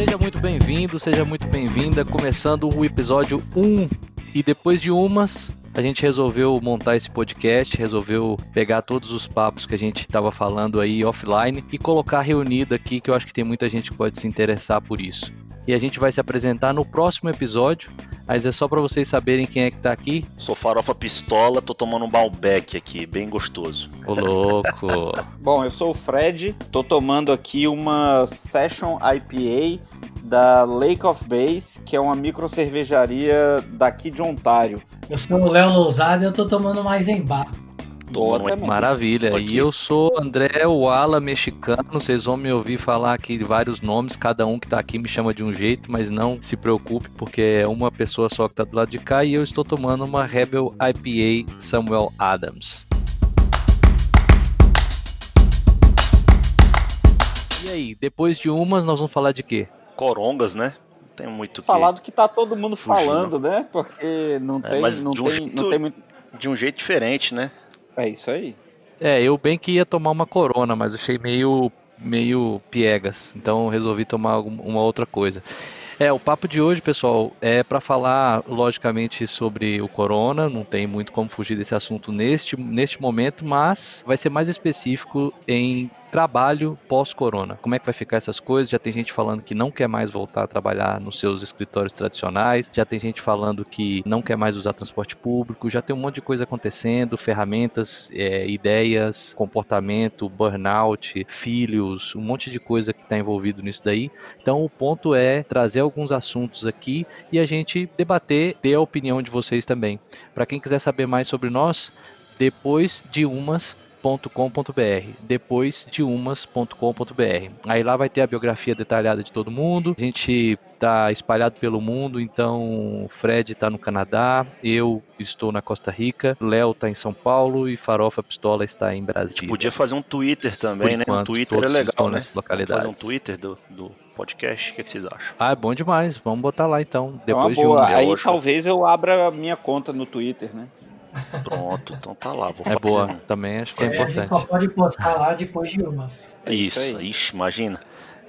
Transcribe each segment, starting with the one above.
Seja muito bem-vindo, seja muito bem-vinda. Começando o episódio 1. E depois de umas, a gente resolveu montar esse podcast, resolveu pegar todos os papos que a gente estava falando aí offline e colocar reunido aqui, que eu acho que tem muita gente que pode se interessar por isso. E a gente vai se apresentar no próximo episódio, mas é só para vocês saberem quem é que tá aqui. Sou farofa pistola, tô tomando um Malbec aqui, bem gostoso. Ô louco! Bom, eu sou o Fred, tô tomando aqui uma Session IPA da Lake of Bass, que é uma micro cervejaria daqui de Ontário. Eu sou o Léo Lousada e eu tô tomando mais em bar. Tomando também. Maravilha. Aqui. E eu sou André Wala mexicano. Vocês vão me ouvir falar aqui de vários nomes. Cada um que tá aqui me chama de um jeito, mas não se preocupe, porque é uma pessoa só que tá do lado de cá. E eu estou tomando uma Rebel IPA Samuel Adams. E aí, depois de umas, nós vamos falar de quê? Corongas, né? Não tem muito o que- Falado que tá todo mundo Fugiu. falando, né? Porque não É, tem, não um tem, jeito- não tem muito. De um jeito diferente, né? É isso aí. É, eu bem que ia tomar uma corona, mas achei meio, meio piegas, então resolvi tomar uma outra coisa. É, o papo de hoje, pessoal, é para falar, logicamente, sobre o corona, não tem muito como fugir desse assunto neste, neste momento, mas vai ser mais específico em trabalho pós-corona. Como é que vai ficar essas coisas? Já tem gente falando que não quer mais voltar a trabalhar nos seus escritórios tradicionais, já tem gente falando que não quer mais usar transporte público, já tem um monte de coisa acontecendo, ferramentas, é, ideias, comportamento, burnout, filhos, um monte de coisa que está envolvido nisso daí. Então o ponto é trazer alguns assuntos aqui e a gente debater, ter a opinião de vocês também. Para quem quiser saber mais sobre nós, depois de umas .com.br, depois de umas.com.br. Aí lá vai ter a biografia detalhada de todo mundo. A gente tá espalhado pelo mundo, então o Fred tá no Canadá, eu estou na Costa Rica, Léo tá em São Paulo e Farofa Pistola está em A gente Brasília. podia fazer um Twitter também, Por né? enquanto, um Twitter é legal, estão né? Fazer um. Twitter do, do podcast, o que, que vocês acham? Ah, é bom demais. Vamos botar lá então, É uma depois de boa. umas. Aí talvez eu abra a minha conta no Twitter, né? Pronto, então tá lá. Vou É fazer boa, um- também acho que é É, a gente importante. só pode postar lá depois de umas. É isso Isso, aí. ixi, imagina.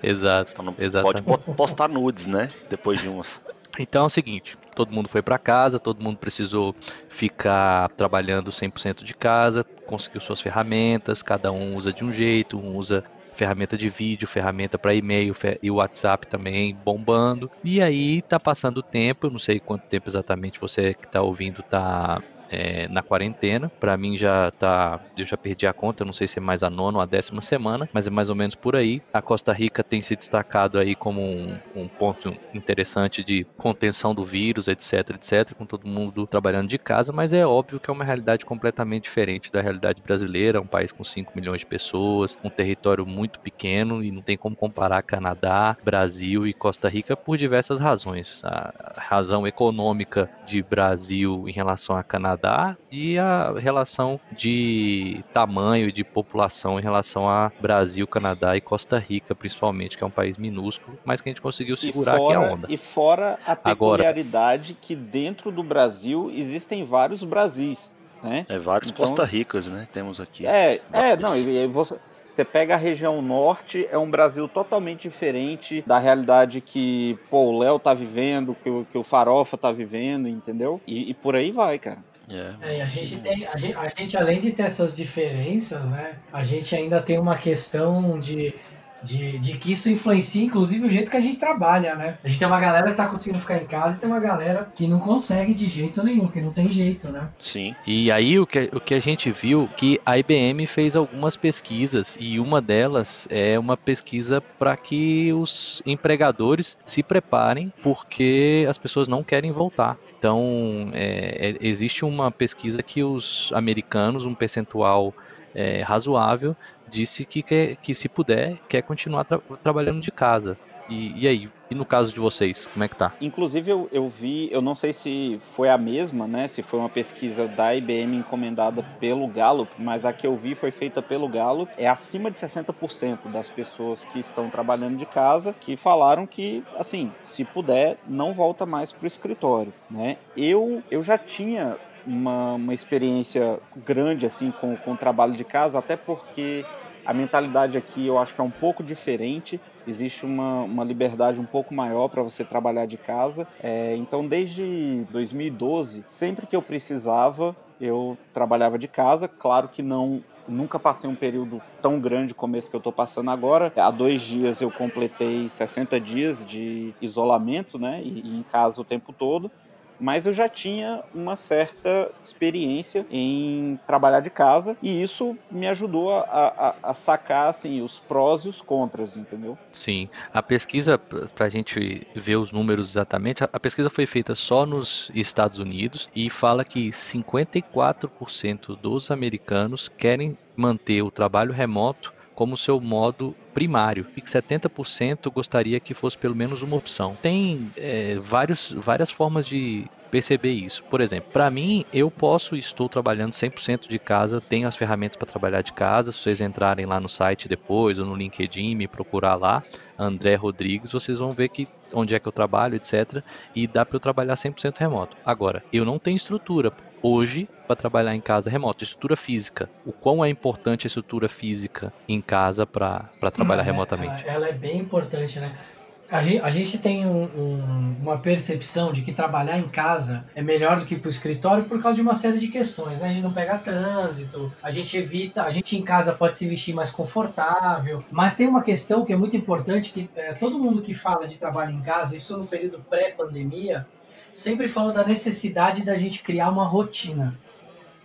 Exato, Então não exatamente. pode po- postar nudes, né? Depois de umas. Então é o seguinte, todo mundo foi para casa, todo mundo precisou ficar trabalhando 100% de casa, conseguiu suas ferramentas, cada um usa de um jeito, um usa ferramenta de vídeo, ferramenta para e-mail e o WhatsApp também bombando. E aí tá passando o tempo, eu não sei quanto tempo exatamente você que tá ouvindo tá é, na quarentena. Para mim já tá, eu já perdi a conta, não sei se é mais a nona ou a décima semana, mas é mais ou menos por aí. A Costa Rica tem se destacado aí como um, um ponto interessante de contenção do vírus, etc, etc, com todo mundo trabalhando de casa, mas é óbvio que é uma realidade completamente diferente da realidade brasileira, um país com 5 milhões de pessoas, um território muito pequeno e não tem como comparar Canadá, Brasil e Costa Rica por diversas razões. A razão econômica de Brasil em relação a Canadá e a relação de tamanho e de população em relação a Brasil, Canadá e Costa Rica, principalmente, que é um país minúsculo, mas que a gente conseguiu segurar e aqui a fora, onda. E fora a Agora- peculiaridade que dentro do Brasil existem vários Brasis, né? É vários Então- Costa Ricas, né? Temos aqui. É, é, não, e, e você, você pega a região norte, é um Brasil totalmente diferente da realidade que, pô, o Léo tá vivendo, que, o- que o Farofa tá vivendo, entendeu? E, e por aí vai, cara. É. É, a gente tem, a gente, a gente, além de ter essas diferenças, né? A gente ainda tem uma questão de, de, de que isso influencia, inclusive, o jeito que a gente trabalha, né? A gente tem uma galera que tá conseguindo ficar em casa e tem uma galera que não consegue de jeito nenhum, que não tem jeito, né? Sim. E aí o que, o que a gente viu que a IBM fez algumas pesquisas e uma delas é uma pesquisa para que os empregadores se preparem porque as pessoas não querem voltar. Então é, é, existe uma pesquisa que os americanos, um percentual é, razoável, disse que, quer, que se puder quer continuar tra- trabalhando de casa. E, e aí? E no caso de vocês, como é que tá? Inclusive eu, eu vi, eu não sei se foi a mesma, né? Se foi uma pesquisa da IBM encomendada pelo Gallup, mas a que eu vi foi feita pelo Gallup. É acima de 60% das pessoas que estão trabalhando de casa que falaram que, assim, se puder, não volta mais para o escritório, né? Eu, eu já tinha uma, uma experiência grande assim com, com o trabalho de casa, até porque A mentalidade aqui eu acho que é um pouco diferente. Existe uma, uma liberdade um pouco maior para você trabalhar de casa. É, então, desde 2012, sempre que eu precisava, eu trabalhava de casa. Claro que não nunca passei um período tão grande como esse que eu estou passando agora. Há dois dias eu completei 60 dias de isolamento, né? E, e em casa o tempo todo mas eu já tinha uma certa experiência em trabalhar de casa e isso me ajudou a, a, a sacar assim, os prós e os contras, entendeu? Sim, a pesquisa, para a gente ver os números exatamente, a pesquisa foi feita só nos Estados Unidos e fala que 54% dos americanos querem manter o trabalho remoto como seu modo primário e que 70% gostaria que fosse pelo menos uma opção. Tem é, vários, várias formas de perceber isso. Por exemplo, para mim, eu posso, estou trabalhando 100% de casa, tenho as ferramentas para trabalhar de casa. Se vocês entrarem lá no site depois ou no LinkedIn, me procurar lá, André Rodrigues, vocês vão ver que onde é que eu trabalho, etc. E dá para eu trabalhar 100% remoto. Agora, eu não tenho estrutura hoje para trabalhar em casa remoto, estrutura física. O quão é importante a estrutura física em casa para trabalhar é, remotamente? Ela, ela, é bem importante, né? A gente, a gente tem um, um, uma percepção de que trabalhar em casa é melhor do que ir para o escritório por causa de uma série de questões. Né? A gente não pega trânsito, a gente evita, a gente em casa pode se vestir mais confortável. Mas tem uma questão que é muito importante que é, todo mundo que fala de trabalho em casa, isso no período pré-pandemia, sempre falou da necessidade da gente criar uma rotina.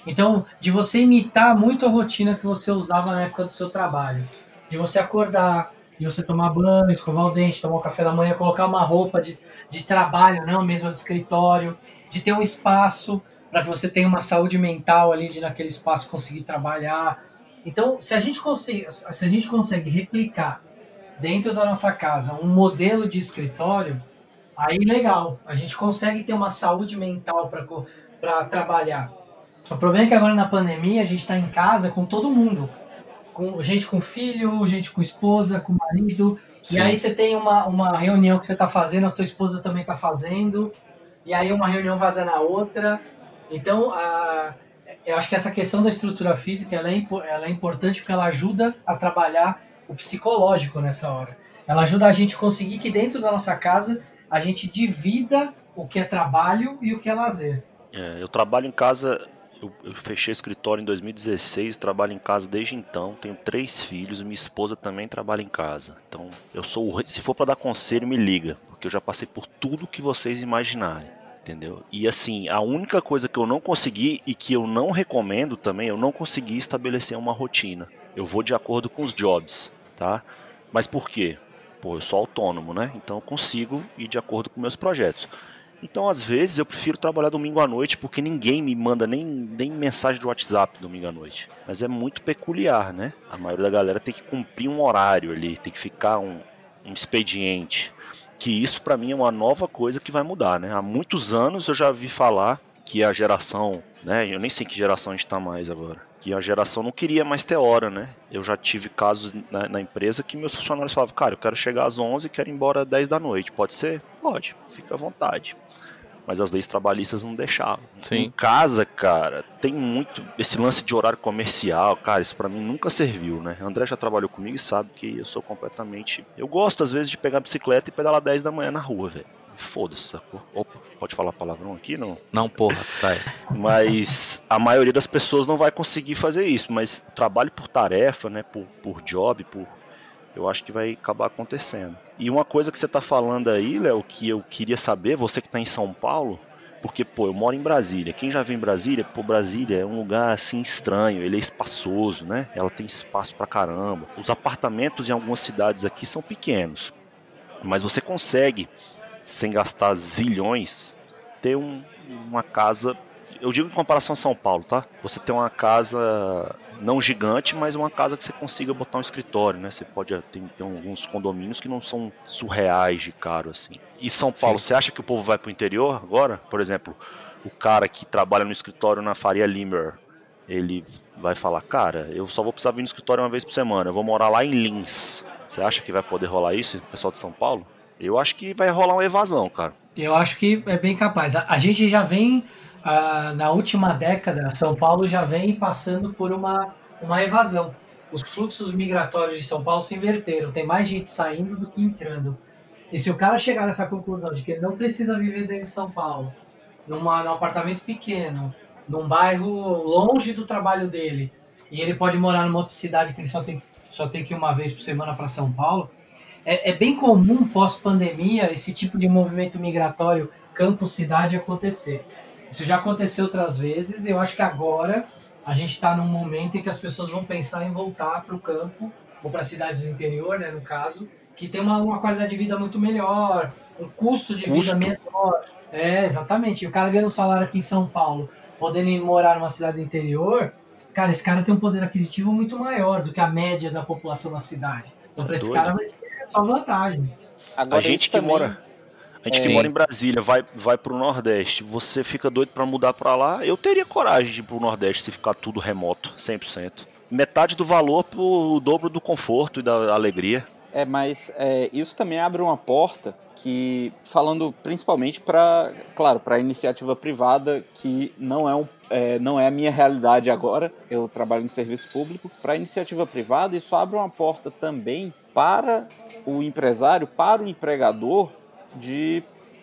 Então, de você imitar muito a rotina que você usava na época do seu trabalho. De você acordar, de você tomar banho, escovar o dente, tomar um café da manhã, colocar uma roupa de, de trabalho, não mesmo de escritório, de ter um espaço para que você tenha uma saúde mental ali de naquele espaço conseguir trabalhar. Então, se a gente consegue, se a gente consegue replicar dentro da nossa casa um modelo de escritório, Aí legal, a gente consegue ter uma saúde mental para trabalhar. O problema é que agora na pandemia a gente está em casa com todo mundo. Com gente com filho, gente com esposa, com marido. Sim. E aí você tem uma, uma reunião que você está fazendo, a tua esposa também está fazendo. E aí uma reunião vaza na outra. Então, a, eu acho que essa questão da estrutura física ela é, ela é importante porque ela ajuda a trabalhar o psicológico nessa hora. Ela ajuda a gente a conseguir que dentro da nossa casa a gente divida o que é trabalho e o que é lazer. É, eu trabalho em casa, eu, eu, fechei escritório em 2016, trabalho em casa desde então, tenho três filhos, minha esposa também trabalha em casa. Então, eu sou o, se for para dar conselho, me liga, porque eu já passei por tudo que vocês imaginarem. Entendeu? E assim, a única coisa que eu não consegui e que eu não recomendo também, eu não consegui estabelecer uma rotina. Eu vou de acordo com os jobs, tá? Mas por quê? pô, eu sou autônomo, né? Então eu consigo ir de acordo com meus projetos. Então, às vezes, eu prefiro trabalhar domingo à noite porque ninguém me manda nem, nem mensagem de WhatsApp domingo à noite. Mas é muito peculiar, né? A maioria da galera tem que cumprir um horário ali, tem que ficar um, um expediente. Que isso, para mim, é uma nova coisa que vai mudar, né? Há muitos anos eu já vi falar que a geração, né? Eu nem sei que geração a gente tá mais agora que a geração não queria mais ter hora, né? Eu já tive casos na, na, empresa que meus funcionários falavam, cara, eu quero chegar às 11 e quero ir embora às 10 da noite. Pode ser? Pode, fica à vontade. Mas as leis trabalhistas não deixavam. Sim. Em casa, cara, tem muito esse lance de horário comercial, cara, isso para mim nunca serviu, né? André já trabalhou comigo e sabe que eu sou completamente. Eu gosto às vezes de pegar a bicicleta e pedalar 10 da manhã na rua, velho. Foda-se, sacou? Opa, pode falar palavrão aqui, não? Não, porra, vai. Mas a maioria das pessoas não vai conseguir fazer isso. Mas trabalho por tarefa, né? Por, por job, por. Eu acho que vai acabar acontecendo. E uma coisa que você tá falando aí, Léo, que eu queria saber, você que tá em São Paulo, porque, pô, eu moro em Brasília. Quem já vem em Brasília, pô, Brasília é um lugar assim estranho, ele é espaçoso, né? Ela tem espaço pra caramba. Os apartamentos em algumas cidades aqui são pequenos, mas você consegue sem gastar zilhões, ter um, uma casa. Eu digo em comparação a São Paulo, tá? Você tem uma casa não gigante, mas uma casa que você consiga botar um escritório, né? Você pode ter, ter alguns condomínios que não são surreais de caro assim. E São Paulo, Sim. você acha que o povo vai pro interior agora? Por exemplo, o cara que trabalha no escritório na Faria Limer, ele vai falar, cara, eu só vou precisar vir no escritório uma vez por semana, eu vou morar lá em Lins. Você acha que vai poder rolar isso, pessoal de São Paulo? Eu acho que vai rolar uma evasão, cara. Eu acho que é bem capaz. A, a gente já vem, uh, na última década, São Paulo já vem passando por uma, uma evasão. os fluxos migratórios de São Paulo se inverteram. Tem mais gente saindo do que entrando. E se o cara chegar nessa conclusão de que ele não precisa viver dentro de São Paulo, numa, num apartamento pequeno, num bairro longe do trabalho dele, e ele pode morar numa outra cidade que ele só tem, só tem que ir uma vez por semana para São Paulo, é, é bem comum pós-pandemia esse tipo de movimento migratório campo-cidade acontecer. Isso já aconteceu outras vezes, eu acho que agora a gente está num momento em que as pessoas vão pensar em voltar para o campo, ou para cidades do interior, né, no caso, que tem uma, uma qualidade de vida muito melhor, um custo de custo. vida menor. É, exatamente. E o cara ganha um salário aqui em São Paulo, podendo morar numa cidade do interior, cara, esse cara tem um poder aquisitivo muito maior do que a média da população da cidade. Então, para esse cara vai ser só vantagem. Agora, a gente que também... mora. A gente é. que mora em Brasília vai, vai pro Nordeste, você fica doido para mudar para lá? Eu teria coragem de ir pro Nordeste se ficar tudo remoto, 100%. Metade do valor pro dobro do conforto e da alegria. É, mas é, isso também abre uma porta que, falando principalmente para, claro, para iniciativa privada, que não é, um, é, não é a minha realidade agora, eu trabalho no serviço público, para iniciativa privada, isso abre uma porta também para o empresário, para o empregador, de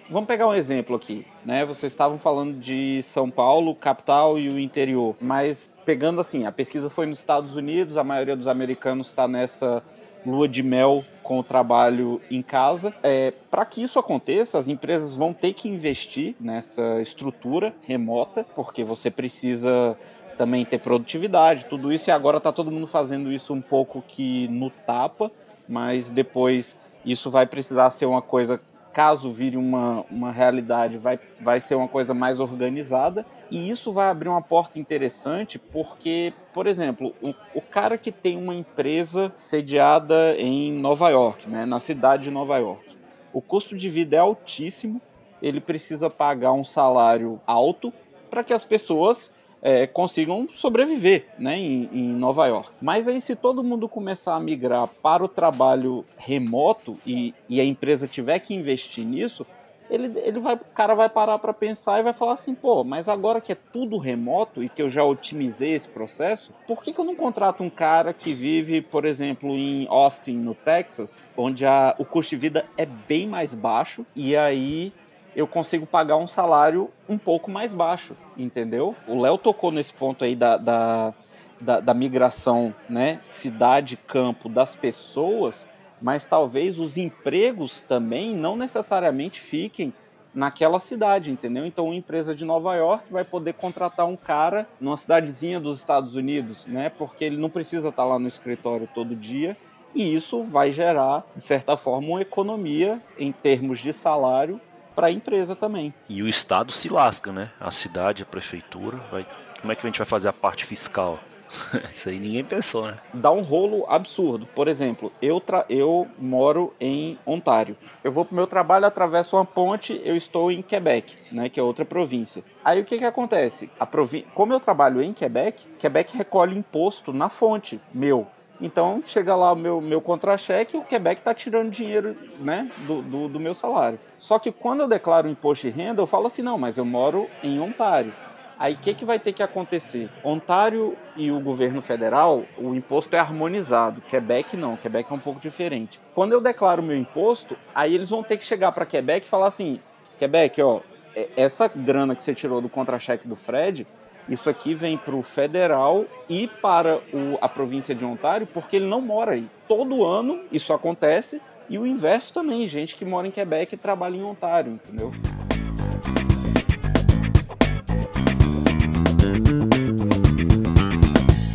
Vamos pegar um exemplo aqui, né? Vocês estavam falando de São Paulo, capital e o interior, mas pegando assim, a pesquisa foi nos Estados Unidos, a maioria dos americanos está nessa lua de mel com o trabalho em casa. É, Para que isso aconteça, as empresas vão ter que investir nessa estrutura remota, porque você precisa também ter produtividade, tudo isso, e agora está todo mundo fazendo isso um pouco que no tapa, mas depois isso vai precisar ser uma coisa caso vire uma, uma realidade, vai, vai ser uma coisa mais organizada. E isso vai abrir uma porta interessante, porque, por exemplo, o, o cara que tem uma empresa sediada em Nova York, né, na cidade de Nova York, o custo de vida é altíssimo, ele precisa pagar um salário alto para que as pessoas é, consigam sobreviver né, em, em, Nova York. Mas aí, se todo mundo começar a migrar para o trabalho remoto e, e a empresa tiver que investir nisso, ele, ele vai, o cara vai parar para pensar e vai falar assim, pô, mas agora que é tudo remoto e que eu já otimizei esse processo, por que, que eu não contrato um cara que vive, por exemplo, em Austin, no Texas, onde a, o custo de vida é bem mais baixo e aí eu consigo pagar um salário um pouco mais baixo, entendeu? O Léo tocou nesse ponto aí da, da, da, da migração, né, cidade-campo das pessoas, mas talvez os empregos também não necessariamente fiquem naquela cidade, entendeu? Então, uma empresa de Nova York vai poder contratar um cara numa cidadezinha dos Estados Unidos, né? Porque ele não precisa estar lá no escritório todo dia. E isso vai gerar, de certa forma, uma economia em termos de salário para a empresa também. E o Estado se lasca, né? A cidade, a prefeitura, vai... como é que a gente vai fazer a parte fiscal? Isso aí ninguém pensou, né? Dá um rolo absurdo. Por exemplo, eu, tra... eu moro em Ontário. Eu vou pro meu trabalho, atravesso uma ponte, eu estou em Quebec, né? Que é outra província. Aí o que que acontece? A província, Como eu trabalho em Quebec, Quebec recolhe imposto na fonte meu. Então chega lá o meu, meu contra-cheque e o Quebec está tirando dinheiro né, do, do, do, meu salário. Só que quando eu declaro imposto de renda, eu falo assim, não, mas eu moro em Ontário. Aí o que, que vai ter que acontecer? Ontário e o governo federal, o imposto é harmonizado. Quebec não, Quebec é um pouco diferente. Quando eu declaro meu imposto, aí eles vão ter que chegar para Quebec e falar assim: Quebec, ó, é, essa grana que você tirou do contra-cheque do Fred, isso aqui vem para o federal e para o, a província de Ontário, porque ele não mora aí. Todo ano isso acontece e o inverso também, gente que mora em Quebec e trabalha em Ontário, entendeu?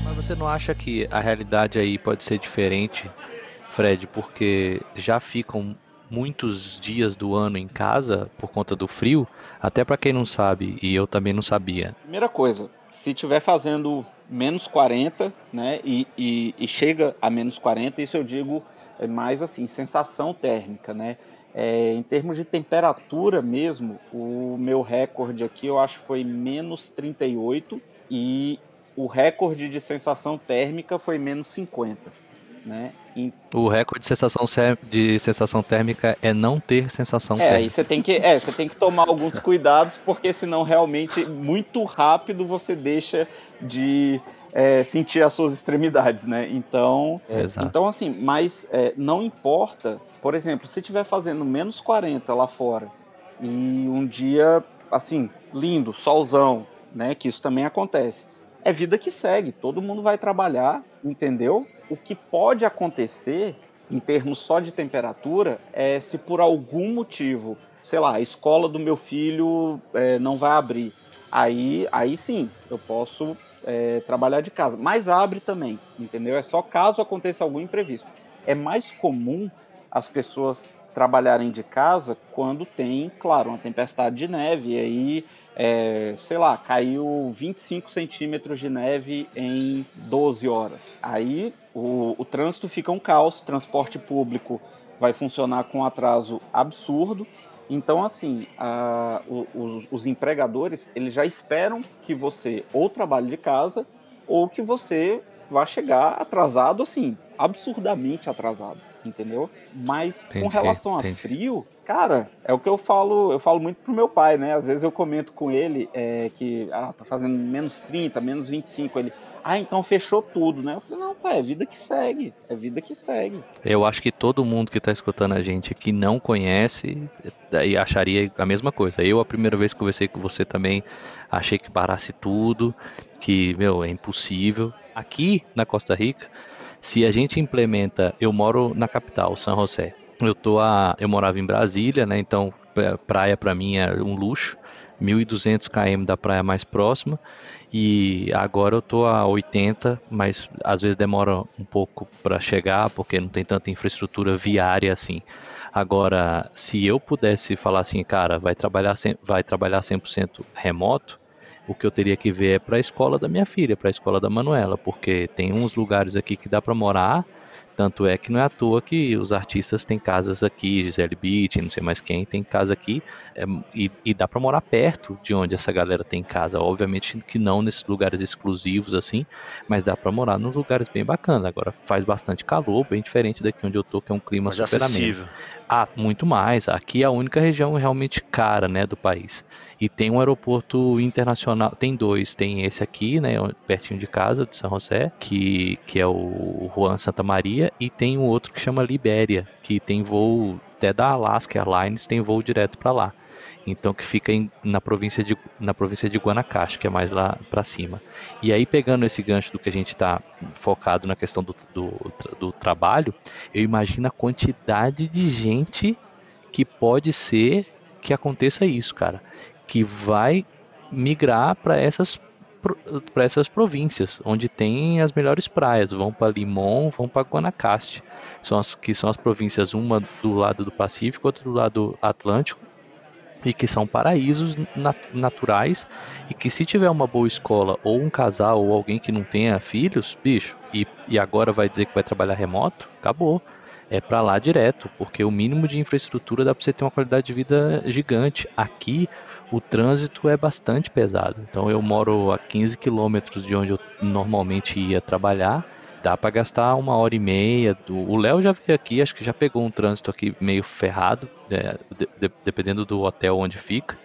Mas você não acha que a realidade aí pode ser diferente, Fred, porque já ficam muitos dias do ano em casa por conta do frio, até para quem não sabe, e eu também não sabia. Primeira coisa, se estiver fazendo menos 40, né, e, e, e, chega a menos 40, isso eu digo é mais assim, sensação térmica, né? É, em termos de temperatura mesmo, o meu recorde aqui eu acho foi menos 38 e o recorde de sensação térmica foi menos 50. Né? O recorde de sensação, de sensação térmica é não ter sensação é, térmica. Aí você tem que, é, você tem que tomar alguns cuidados, porque senão realmente muito rápido você deixa de, é, sentir as suas extremidades, né? Então, é, então assim, mas é, não importa, por exemplo, se estiver fazendo menos 40 lá fora e um dia, assim, lindo, solzão, né? Que isso também acontece. É vida que segue, todo mundo vai trabalhar, entendeu? O que pode acontecer em termos só de temperatura é se por algum motivo, sei lá, a escola do meu filho é, não vai abrir. Aí, aí sim, eu posso é, trabalhar de casa. Mas abre também, entendeu? É só caso aconteça algum imprevisto. É mais comum as pessoas trabalharem de casa quando tem, claro, uma tempestade de neve. E aí, é, sei lá, caiu 25 centímetros de neve em 12 horas. Aí o, o trânsito fica um caos, transporte público vai funcionar com atraso absurdo. Então, assim, a, os, os, empregadores eles já esperam que você ou trabalhe de casa ou que você vá chegar atrasado, assim, absurdamente atrasado, entendeu? Mas entendi, com relação a entendi. frio, cara, é o que eu falo, eu falo muito pro meu pai, né? Às vezes eu comento com ele é, que ah, tá fazendo menos 30, menos 25, ele, ah, então fechou tudo, né? Eu falei, não, pai, é vida que segue, é vida que segue. Eu acho que todo mundo que tá escutando a gente que não conhece, e acharia a mesma coisa. Eu, a primeira vez que conversei com você também, achei que parasse tudo, que, meu, é impossível. Aqui na Costa Rica, se a gente implementa, eu moro na capital, São José. Eu tô a, eu morava em Brasília, né? Então praia para mim é um luxo. 1.200 km da praia mais próxima e agora eu tô a 80, mas às vezes demora um pouco para chegar porque não tem tanta infraestrutura viária assim. Agora, se eu pudesse falar assim, cara, vai trabalhar vai trabalhar 100% remoto, o que eu teria que ver é para a escola da minha filha, para a escola da Manuela, porque tem uns lugares aqui que dá para morar tanto é que não é à toa que os artistas têm casas aqui, Gisele Beach, não sei mais quem, tem casa aqui, é, e, e, dá para morar perto de onde essa galera tem casa. Obviamente que não nesses lugares exclusivos assim, mas dá para morar nos lugares bem bacanas. Agora faz bastante calor, bem diferente daqui onde eu tô, que é um clima mas super ameno. Ah, muito mais. Aqui é a única região realmente cara, né, do país. E tem um aeroporto internacional, tem dois, tem esse aqui, né, pertinho de casa, de São José, que, que é o Juan Santa Maria, e tem um outro que chama Libéria, que tem voo até da Alaska Airlines, tem voo direto para lá. Então que fica em, na província de na província de Guanacaste, que é mais lá para cima. E aí pegando esse gancho do que a gente está focado na questão do, do, do trabalho, eu imagino a quantidade de gente que pode ser que aconteça isso, cara que vai migrar para essas para essas províncias onde tem as melhores praias, vão para Limon, vão para Guanacaste, são as que são as províncias uma do lado do Pacífico, outra do lado Atlântico e que são paraísos nat naturais e que se tiver uma boa escola ou um casal ou alguém que não tenha filhos, bicho, e, e agora vai dizer que vai trabalhar remoto, acabou é para lá direto, porque o mínimo de infraestrutura dá para você ter uma qualidade de vida gigante. Aqui o trânsito é bastante pesado. Então eu moro a 15 quilômetros de onde eu normalmente ia trabalhar. Dá para gastar uma hora e meia. O Léo já veio aqui, acho que já pegou um trânsito aqui meio ferrado, é, de, de, dependendo do hotel onde fica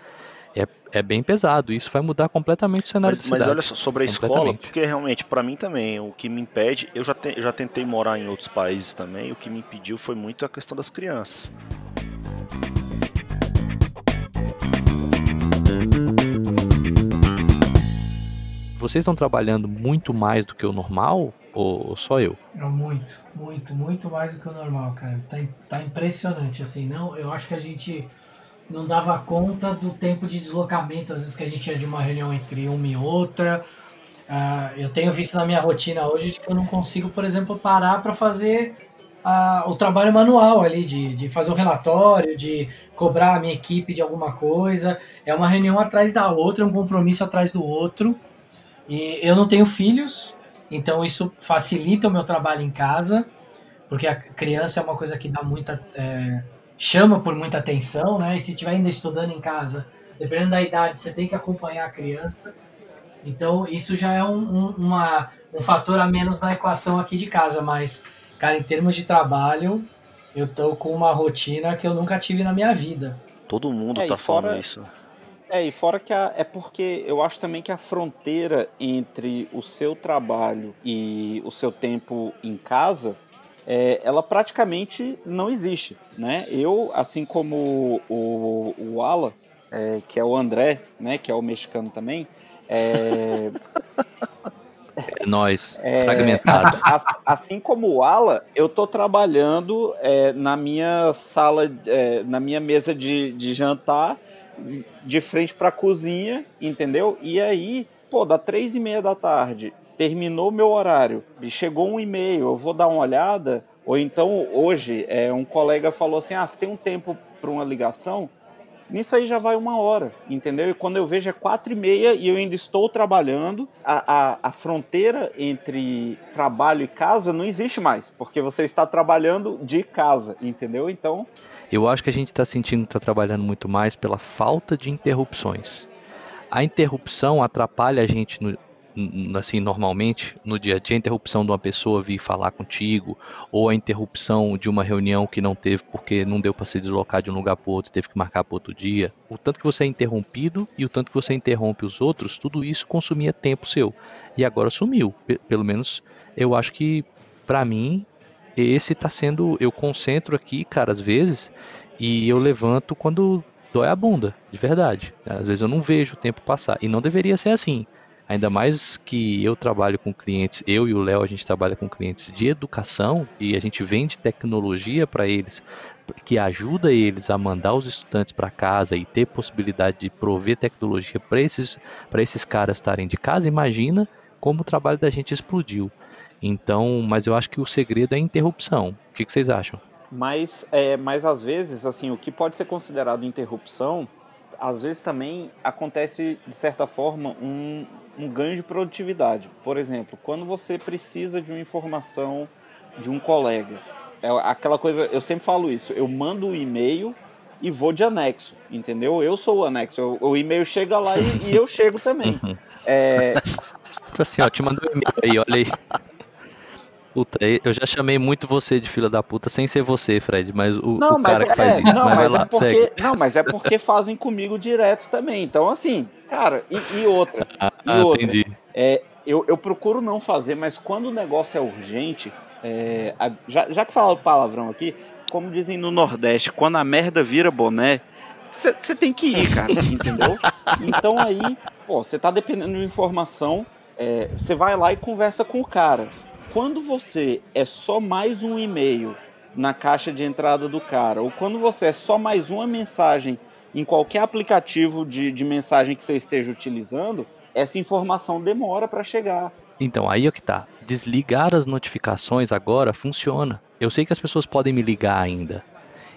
é, é bem pesado. Isso vai mudar completamente o cenário mas, da cidade. Mas olha só, sobre a escola, porque realmente, para mim também, o que me impede, eu já, te, já tentei morar em outros países também, o que me impediu foi muito a questão das crianças. Vocês estão trabalhando muito mais do que o normal ou só eu? Muito, muito, muito mais do que o normal, cara. Tá, tá impressionante, assim. Não, eu acho que a gente não dava conta do tempo de deslocamento, às vezes que a gente ia de uma reunião entre uma e outra. Uh, eu tenho visto na minha rotina hoje que eu não consigo, por exemplo, parar para fazer uh, o trabalho manual ali, de, de fazer um relatório, de cobrar a minha equipe de alguma coisa. É uma reunião atrás da outra, um compromisso atrás do outro. E eu não tenho filhos, então isso facilita o meu trabalho em casa, porque a criança é uma coisa que dá muita. É, chama por muita atenção, né? E se estiver ainda estudando em casa, dependendo da idade, você tem que acompanhar a criança. Então, isso já é um, um, uma, um fator a menos na equação aqui de casa. Mas, cara, em termos de trabalho, eu tô com uma rotina que eu nunca tive na minha vida. Todo mundo é, tá falando fora, isso. É, e fora que a, é porque eu acho também que a fronteira entre o seu trabalho e o seu tempo em casa, é, ela praticamente não existe, né? Eu, assim como o, o Ala, é, que é o André, né, que é o mexicano também, é, É nós, é, fragmentado. assim como o Ala, eu tô trabalhando é, na minha sala, é, na minha mesa de, de jantar, de frente para a cozinha, entendeu? E aí, pô, dá três e meia da tarde, terminou meu horário, chegou um e-mail, eu vou dar uma olhada. Ou então hoje, é, um colega falou assim: ah, você tem um tempo para uma ligação? Nisso aí já vai uma hora, entendeu? E quando eu vejo é quatro e meia e eu ainda estou trabalhando, a, a, a fronteira entre trabalho e casa não existe mais, porque você está trabalhando de casa, entendeu? Então. Eu acho que a gente está sentindo que está trabalhando muito mais pela falta de interrupções. A interrupção atrapalha a gente no, assim, normalmente, no dia a dia, a interrupção de uma pessoa vir falar contigo, ou a interrupção de uma reunião que não teve porque não deu para se deslocar de um lugar para outro, teve que marcar para outro dia, o tanto que você é interrompido e o tanto que você interrompe os outros, tudo isso consumia tempo seu. E agora sumiu. P pelo menos eu acho que, para mim, esse tá sendo. Eu concentro aqui, cara, às vezes, e eu levanto quando dói a bunda, de verdade. Às vezes eu não vejo o tempo passar. E não deveria ser assim. Ainda mais que eu trabalho com clientes, eu e o Léo, a gente trabalha com clientes de educação e a gente vende tecnologia para eles, que ajuda eles a mandar os estudantes para casa e ter possibilidade de prover tecnologia para esses, esses caras estarem de casa. Imagina como o trabalho da gente explodiu. Então, mas eu acho que o segredo é a interrupção. O que, que vocês acham? Mas, é, mas às vezes, assim, o que pode ser considerado interrupção às vezes também acontece, de certa forma, um, um ganho de produtividade. Por exemplo, quando você precisa de uma informação de um colega, é aquela coisa, eu sempre falo isso, eu mando o um e-mail e vou de anexo, entendeu? Eu sou o anexo, o, o e-mail chega lá e, e eu chego também. É... Assim, ó, te mandou um e-mail aí, olha aí. Puta, eu já chamei muito você de filha da puta sem ser você, Fred, mas o, não, o mas cara é, que faz isso. Não, mas, mas é lá, porque, segue. Não, mas é porque fazem comigo direto também. Então, assim, cara, e, e outra. Ah, e outra, entendi. É, eu, eu procuro não fazer, mas quando o negócio é urgente, é, a, já, já que fala palavrão aqui, como dizem no Nordeste, quando a merda vira boné, você tem que ir, cara, entendeu? Então aí, pô, você tá dependendo de informação, você é, vai lá e conversa com o cara quando você é só mais um e-mail na caixa de entrada do cara, ou quando você é só mais uma mensagem em qualquer aplicativo de, de mensagem que você esteja utilizando, essa informação demora para chegar. Então, aí é que tá. Desligar as notificações agora funciona. Eu sei que as pessoas podem me ligar ainda,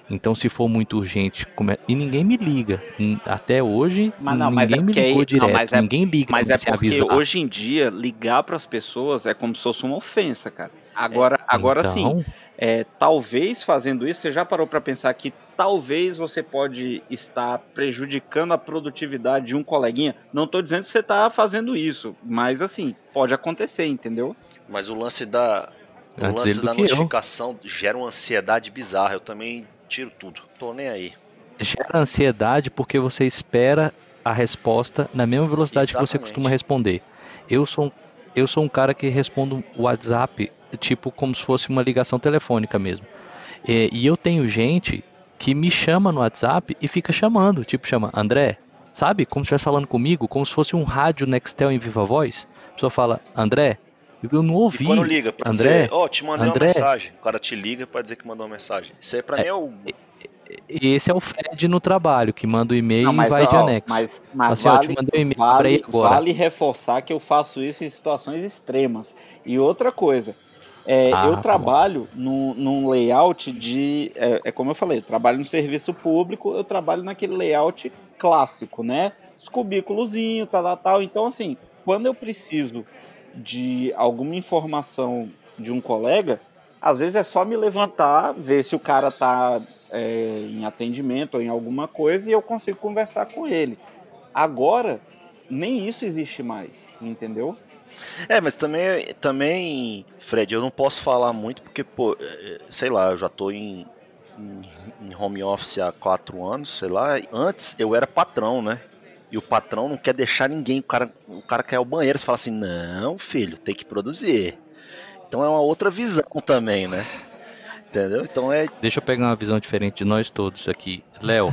então, se for muito urgente, come... e ninguém me liga. Até hoje, mas não, ninguém mas é me ligou direto. Não, mas é, ninguém liga Mas é porque avisar. hoje em dia, ligar para as pessoas é como se fosse uma ofensa, cara. Agora, é, agora então... sim, é, talvez fazendo isso, você já parou para pensar que talvez você pode estar prejudicando a produtividade de um coleguinha? Não estou dizendo que você está fazendo isso, mas assim, pode acontecer, entendeu? Mas o lance da, o lance da notificação eu. gera uma ansiedade bizarra. Eu também tiro tudo. Tô nem aí. Gera ansiedade porque você espera a resposta na mesma velocidade Exatamente. que você costuma responder. Eu sou, eu sou um cara que respondo o WhatsApp tipo como se fosse uma ligação telefônica mesmo. E, e eu tenho gente que me chama no WhatsApp e fica chamando, tipo chama André, sabe? Como se estivesse falando comigo, como se fosse um rádio Nextel em viva voz. A pessoa fala, André, eu não ouvi. E quando liga pra André, ó, oh, te mandei André, uma mensagem. O cara te liga pra dizer que mandou uma mensagem. Isso aí pra é, mim é o. Esse é o Fred no trabalho, que manda o e-mail e vai ó, de anexo. Mas, mas assim, vale, ó, te mandei um e-mail vale, pra ir agora. vale reforçar que eu faço isso em situações extremas. E outra coisa, é, ah, eu tá trabalho num, num, layout de. É, é, como eu falei, eu trabalho no serviço público, eu trabalho naquele layout clássico, né? Os cubículozinho, tal, tal, tal. Então, assim, quando eu preciso de alguma informação de um colega, às vezes é só me levantar, ver se o cara está é, em atendimento ou em alguma coisa e eu consigo conversar com ele. Agora, nem isso existe mais, entendeu? É, mas também, também, Fred, eu não posso falar muito porque, pô, é, sei lá, eu já tô em, em, em home office há quatro anos, sei lá. Antes eu era patrão, né? E o patrão não quer deixar ninguém, o cara, o cara quer o banheiro, você fala assim, não, filho, tem que produzir. Então é uma outra visão também, né? Entendeu? Então é. Deixa eu pegar uma visão diferente de nós todos aqui. Léo,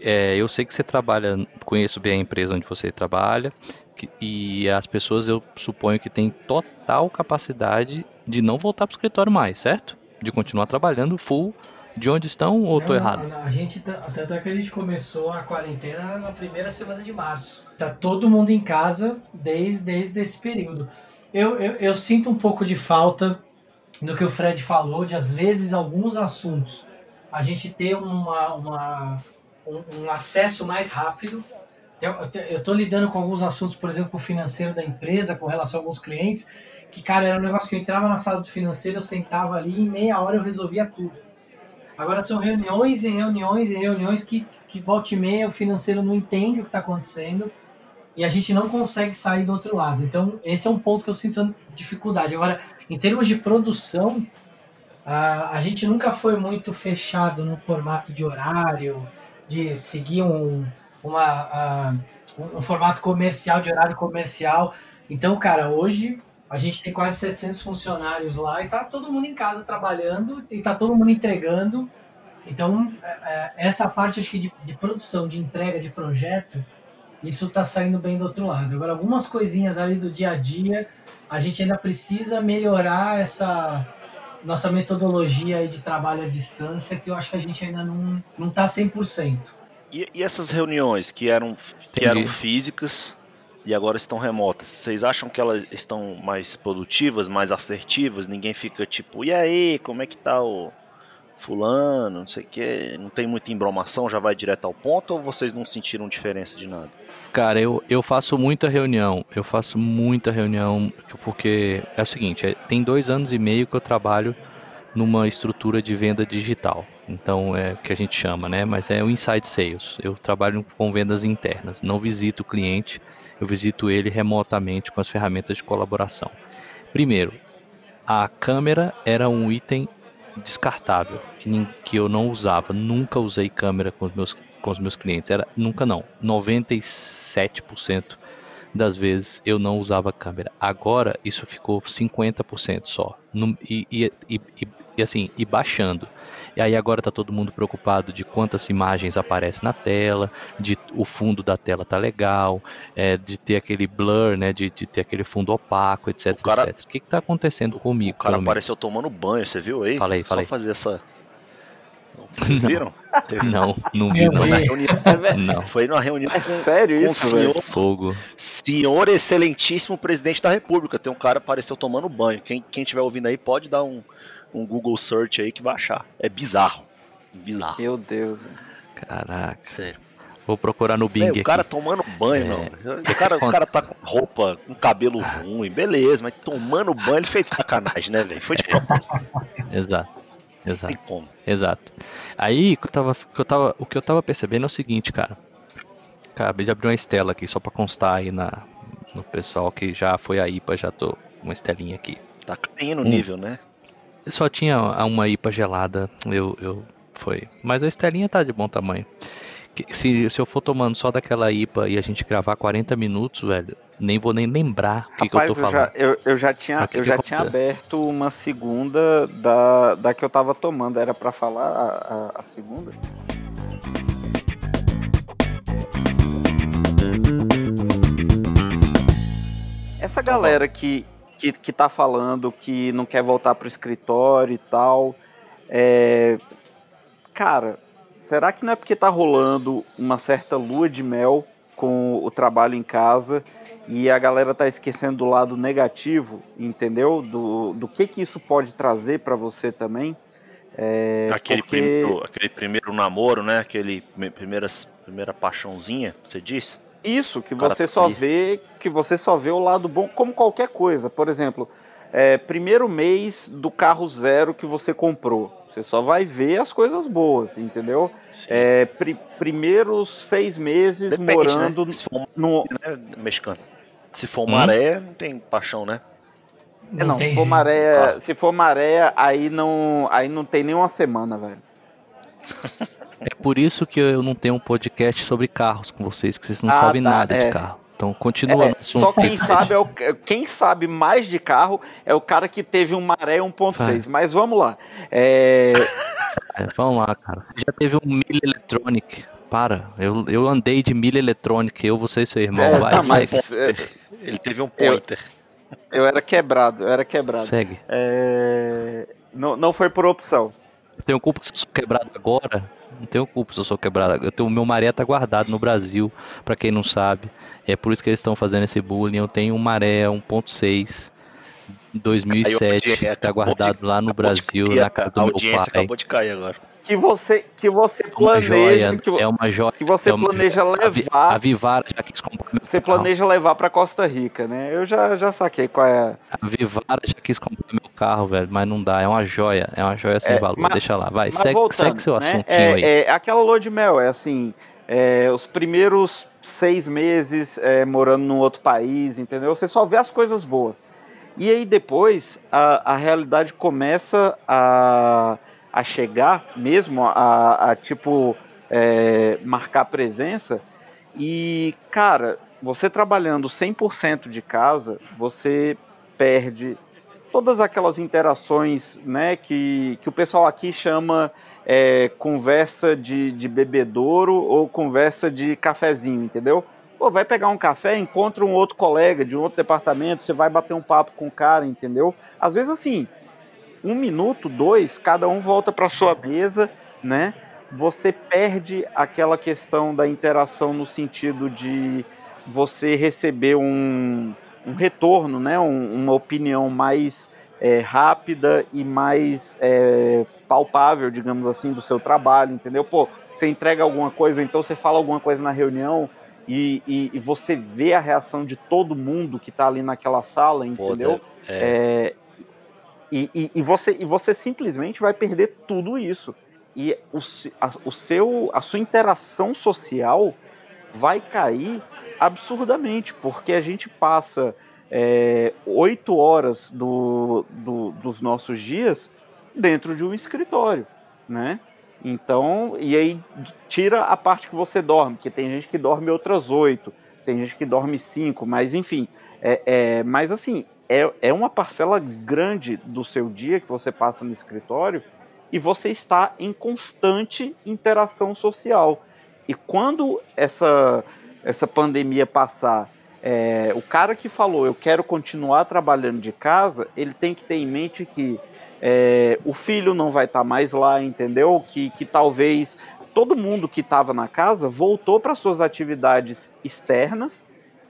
é, eu sei que você trabalha, conheço bem a empresa onde você trabalha, que, e as pessoas eu suponho que têm total capacidade de não voltar para o escritório mais, certo? De continuar trabalhando full de onde estão ou estou errado? A gente, tá, tanto é que a gente começou a quarentena na primeira semana de março. Tá todo mundo em casa desde, desde esse período. Eu, eu, eu sinto um pouco de falta no que o Fred falou, de às vezes alguns assuntos a gente ter uma, uma um, um acesso mais rápido. Eu estou lidando com alguns assuntos, por exemplo, o financeiro da empresa, com relação a alguns clientes, que, cara, era um negócio que eu entrava na sala do financeiro, eu sentava ali e em meia hora eu resolvia tudo. Agora são reuniões e reuniões e reuniões que, que volta e meia o financeiro não entende o que está acontecendo e a gente não consegue sair do outro lado. Então, esse é um ponto que eu sinto dificuldade. Agora, em termos de produção, a, a gente nunca foi muito fechado no formato de horário, de seguir um, uma, a, um formato comercial, de horário comercial. Então, cara, hoje a gente tem quase 700 funcionários lá e tá todo mundo em casa trabalhando e tá todo mundo entregando. Então, é, é, essa parte acho que de, de produção, de entrega de projeto, isso está saindo bem do outro lado. Agora, algumas coisinhas ali do dia a dia, a gente ainda precisa melhorar essa nossa metodologia de trabalho à distância, que eu acho que a gente ainda não, não tá 100%. E, e essas reuniões que eram, que eram físicas e agora estão remotas, vocês acham que elas estão mais produtivas, mais assertivas? Ninguém fica tipo, e aí, como é que tá o, fulano, não sei o que, não tem muita embromação, já vai direto ao ponto ou vocês não sentiram diferença de nada? Cara, eu, eu faço muita reunião, eu faço muita reunião, porque é o seguinte, é, tem dois anos e meio que eu trabalho numa estrutura de venda digital, então é o que a gente chama, né, mas é o inside sales, eu trabalho com vendas internas, não visito o cliente, eu visito ele remotamente com as ferramentas de colaboração. Primeiro, a câmera era um item descartável, que, que eu não usava, nunca usei câmera com os meus, com os meus clientes, era nunca não, 97% das vezes eu não usava câmera. Agora isso ficou 50% só, e, e, e, e assim, e baixando. E aí agora está todo mundo preocupado de quantas imagens aparecem na tela, de o fundo da tela tá legal, é, de ter aquele blur, né, de, de ter aquele fundo opaco, etc, o cara, etc. O que está acontecendo comigo? O cara apareceu tomando banho, você viu aí? Falei, falei. Só fazer essa... Vocês viram? Não, não vi. Não. Reunião, não. Foi numa reunião é com, sério com isso, senhor, Fogo. senhor excelentíssimo presidente da república. Tem um cara apareceu tomando banho. Quem, quem tiver ouvindo aí pode dar um, um Google Search aí que vai achar. É bizarro. Bizarro. Meu Deus. Caraca. Sério. Vou procurar no Bing. É, o cara tomando banho, é... não. O cara, o cara tá com roupa, com cabelo ruim, beleza, mas tomando banho ele fez sacanagem, né, velho? Foi de propósito. Exato. Exato. como. Exato. Aí que eu tava, que eu tava, o que eu tava percebendo é o seguinte, cara. Acabei de abrir uma estela aqui, só pra constar aí na, no pessoal que já foi a IPA, já tô uma estelinha aqui. Tá caindo o um, nível, né? Só tinha uma IPA gelada, eu, eu foi. Mas a estelinha tá de bom tamanho. Se, se eu for tomando só daquela IPA e a gente gravar 40 minutos, velho, nem vou nem lembrar o que, que, eu tô falando. Já, eu, eu já tinha, eu já tinha aberto uma segunda da, da que eu tava tomando. Era para falar a, a, a segunda? Essa galera que, que, que tá falando que não quer voltar pro escritório e tal. É... Cara, será que não é porque tá rolando uma certa lua de mel com o trabalho em casa e a galera tá esquecendo do lado negativo, entendeu? Do, do que que isso pode trazer para você também? É, aquele, porque... primeiro, aquele primeiro namoro, né? Aquele primeira, primeira paixãozinha, você disse? Isso, que você só vê, que você só vê o lado bom, como qualquer coisa. Por exemplo, é, primeiro mês do carro zero que você comprou. Você só vai ver as coisas boas, entendeu? É, pri primeiros seis meses Depende, né? morando né? Se for no. Né, mexicano. Se for hum? maré, não tem paixão, né? É, não, não se for maré, se for maré, aí não, aí não tem nem uma semana, velho. É por isso que eu não tenho um podcast sobre carros com vocês, que vocês não Ah, sabem tá, nada é. de carro. Então continua É, só quem sabe é o, quem sabe mais de carro é o cara que teve um maré 1.6. Mas vamos lá. É, É, vamos lá, cara. Você já teve um Mille Electronic. Para, eu, eu andei de Mille Electronic, eu, você e seu irmão. É, vai, tá, mas é, Ele teve um pointer. eu era quebrado, eu era quebrado. segue. É, não, não foi por opção. Tenho culpa se eu sou quebrado agora? Não tenho culpa se eu sou quebrado. Eu tenho, o meu maré tá guardado no Brasil, pra quem não sabe. É por isso que eles estão fazendo esse bullying. Eu tenho um maré 1.6 2007, Aí, ó, que tá guardado lá no Brasil, na casa do meu pai. acabou de cair agora. Que você, que você É uma planeja, joia, que, é uma joia. que você é uma planeja levar, A Vivara já quis comprar você planeja levar para Costa Rica, né? Eu já, já saquei qual é. A Vivara já quis comprar meu carro, velho, mas não dá. É uma joia. É uma joia sem É, valor. mas- Deixa lá, vai. Segue, voltando, segue seu né? assuntinho é, aí. É aquela lua de mel, é assim, é, os primeiros seis meses é, morando num outro país, entendeu? Você só vê as coisas boas. E aí depois a, a realidade começa a, a chegar mesmo, a, a, tipo é, marcar presença. E, cara, você trabalhando 100% de casa, você perde todas aquelas interações né, que, que o pessoal aqui chama é, conversa de, de bebedouro ou conversa de cafezinho, entendeu? Pô, vai pegar um café, encontra um outro colega de um outro departamento, você vai bater um papo com o cara, entendeu? Às vezes assim, um minuto, dois, cada um volta para sua mesa, né? Você perde aquela questão da interação no sentido de você receber um, um retorno, né? Um- uma opinião mais é, rápida e mais é, palpável, digamos assim, do seu trabalho, entendeu? Pô, você entrega alguma coisa, então você fala alguma coisa na reunião e, e- e você vê a reação de todo mundo que está ali naquela sala, Pô, entendeu? É, É, e, e- e você, e você simplesmente vai perder tudo isso. E o, a, o seu, a sua interação social vai cair absurdamente, porque a gente passa é, oito horas do, do- dos nossos dias dentro de um escritório, né? Então, e aí tira a parte que você dorme, que tem gente que dorme outras oito, tem gente que dorme cinco, mas enfim, é, é, mas assim, é, é uma parcela grande do seu dia que você passa no escritório e você está em constante interação social. E quando essa, essa pandemia passar, é, o cara que falou eu quero continuar trabalhando de casa, ele tem que ter em mente que é, o filho não vai estar mais lá, entendeu? Que, que talvez todo mundo que estava na casa voltou para suas atividades externas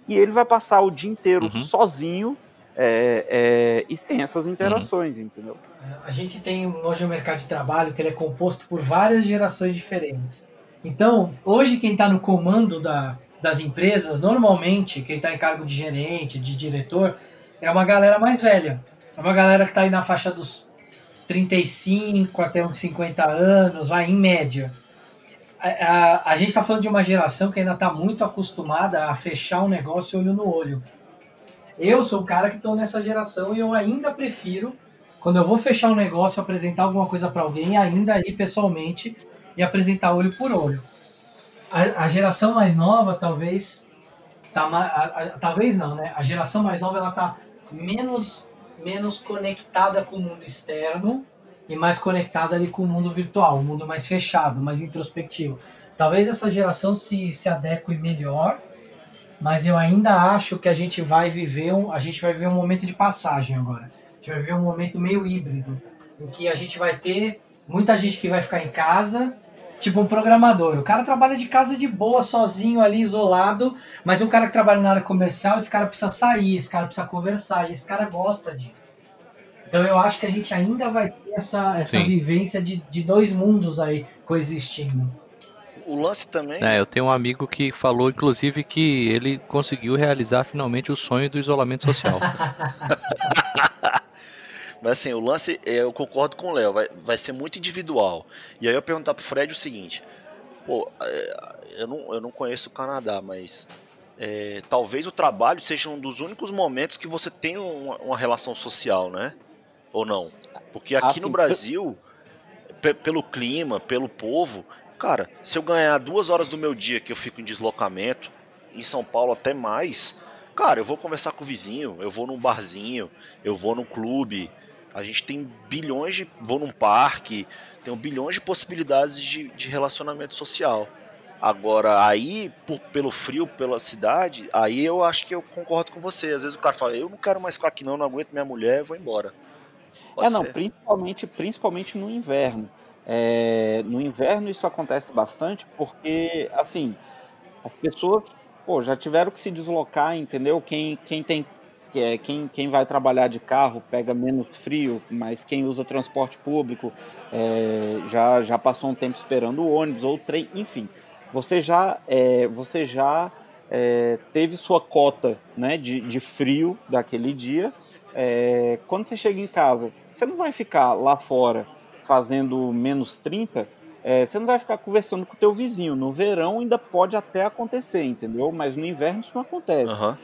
e ele vai passar o dia inteiro Uhum. sozinho é, é, e sem essas interações, entendeu? A gente tem hoje um mercado de trabalho que ele é composto por várias gerações diferentes. Então, hoje quem está no comando da, das empresas, normalmente, quem está em cargo de gerente, de diretor, é uma galera mais velha. É uma galera que está aí na faixa dos 35 até uns 50 anos, vai em média. A, a, a gente está falando de uma geração que ainda está muito acostumada a fechar um negócio olho no olho. Eu sou o cara que estou nessa geração e eu ainda prefiro quando eu vou fechar um negócio, apresentar alguma coisa para alguém, ainda ir pessoalmente e apresentar olho por olho. A, a geração mais nova, talvez, tá, a- a- talvez não, né? A geração mais nova ela tá menos menos conectada com o mundo externo e mais conectada ali com o mundo virtual, um mundo mais fechado, mais introspectivo. Talvez essa geração se, se adeque melhor, mas eu ainda acho que a gente vai viver um, a gente vai viver um momento de passagem agora. A gente vai viver um momento meio híbrido, em que a gente vai ter muita gente que vai ficar em casa, tipo um programador. O cara trabalha de casa de boa, sozinho ali, isolado, mas um cara que trabalha na área comercial, esse cara precisa sair, esse cara precisa conversar, e esse cara gosta disso. Então eu acho que a gente ainda vai ter essa, essa Sim. vivência de, de dois mundos aí coexistindo. O lance também. É, eu tenho um amigo que falou, inclusive, que ele conseguiu realizar finalmente o sonho do isolamento social. Mas assim, o lance, é, eu concordo com o Léo, vai, vai ser muito individual. E aí eu perguntar pro Fred o seguinte, pô, é, eu não, eu não conheço o Canadá, mas é, talvez o trabalho seja um dos únicos momentos que você tem uma, uma relação social, né? Ou não? Porque aqui Ah, no. Brasil, pe- pelo clima, pelo povo, Cara, se eu ganhar duas horas do meu dia que eu fico em deslocamento, em São Paulo até mais, cara, eu vou conversar com o vizinho, eu vou num barzinho, eu vou num clube. A gente tem bilhões de. vou num parque, tem bilhões de possibilidades de, de relacionamento social. Agora, aí, por, pelo frio, pela cidade, aí eu acho que eu concordo com você. Às vezes o cara fala, eu não quero mais ficar aqui não, não aguento minha mulher, vou embora. Pode é, não, principalmente, principalmente no inverno. É, no inverno isso acontece bastante porque, assim, as pessoas pô, já tiveram que se deslocar, entendeu? Quem, quem tem é, quem, quem vai trabalhar de carro pega menos frio, mas quem usa transporte público é, já, já passou um tempo esperando o ônibus ou o trem, enfim. Você já, é, você já é, teve sua cota né, de, de frio daquele dia. É, quando você chega em casa, você não vai ficar lá fora fazendo menos 30 é, você não vai ficar conversando com o teu vizinho. No verão ainda pode até acontecer, entendeu? Mas no inverno isso não acontece. Uhum.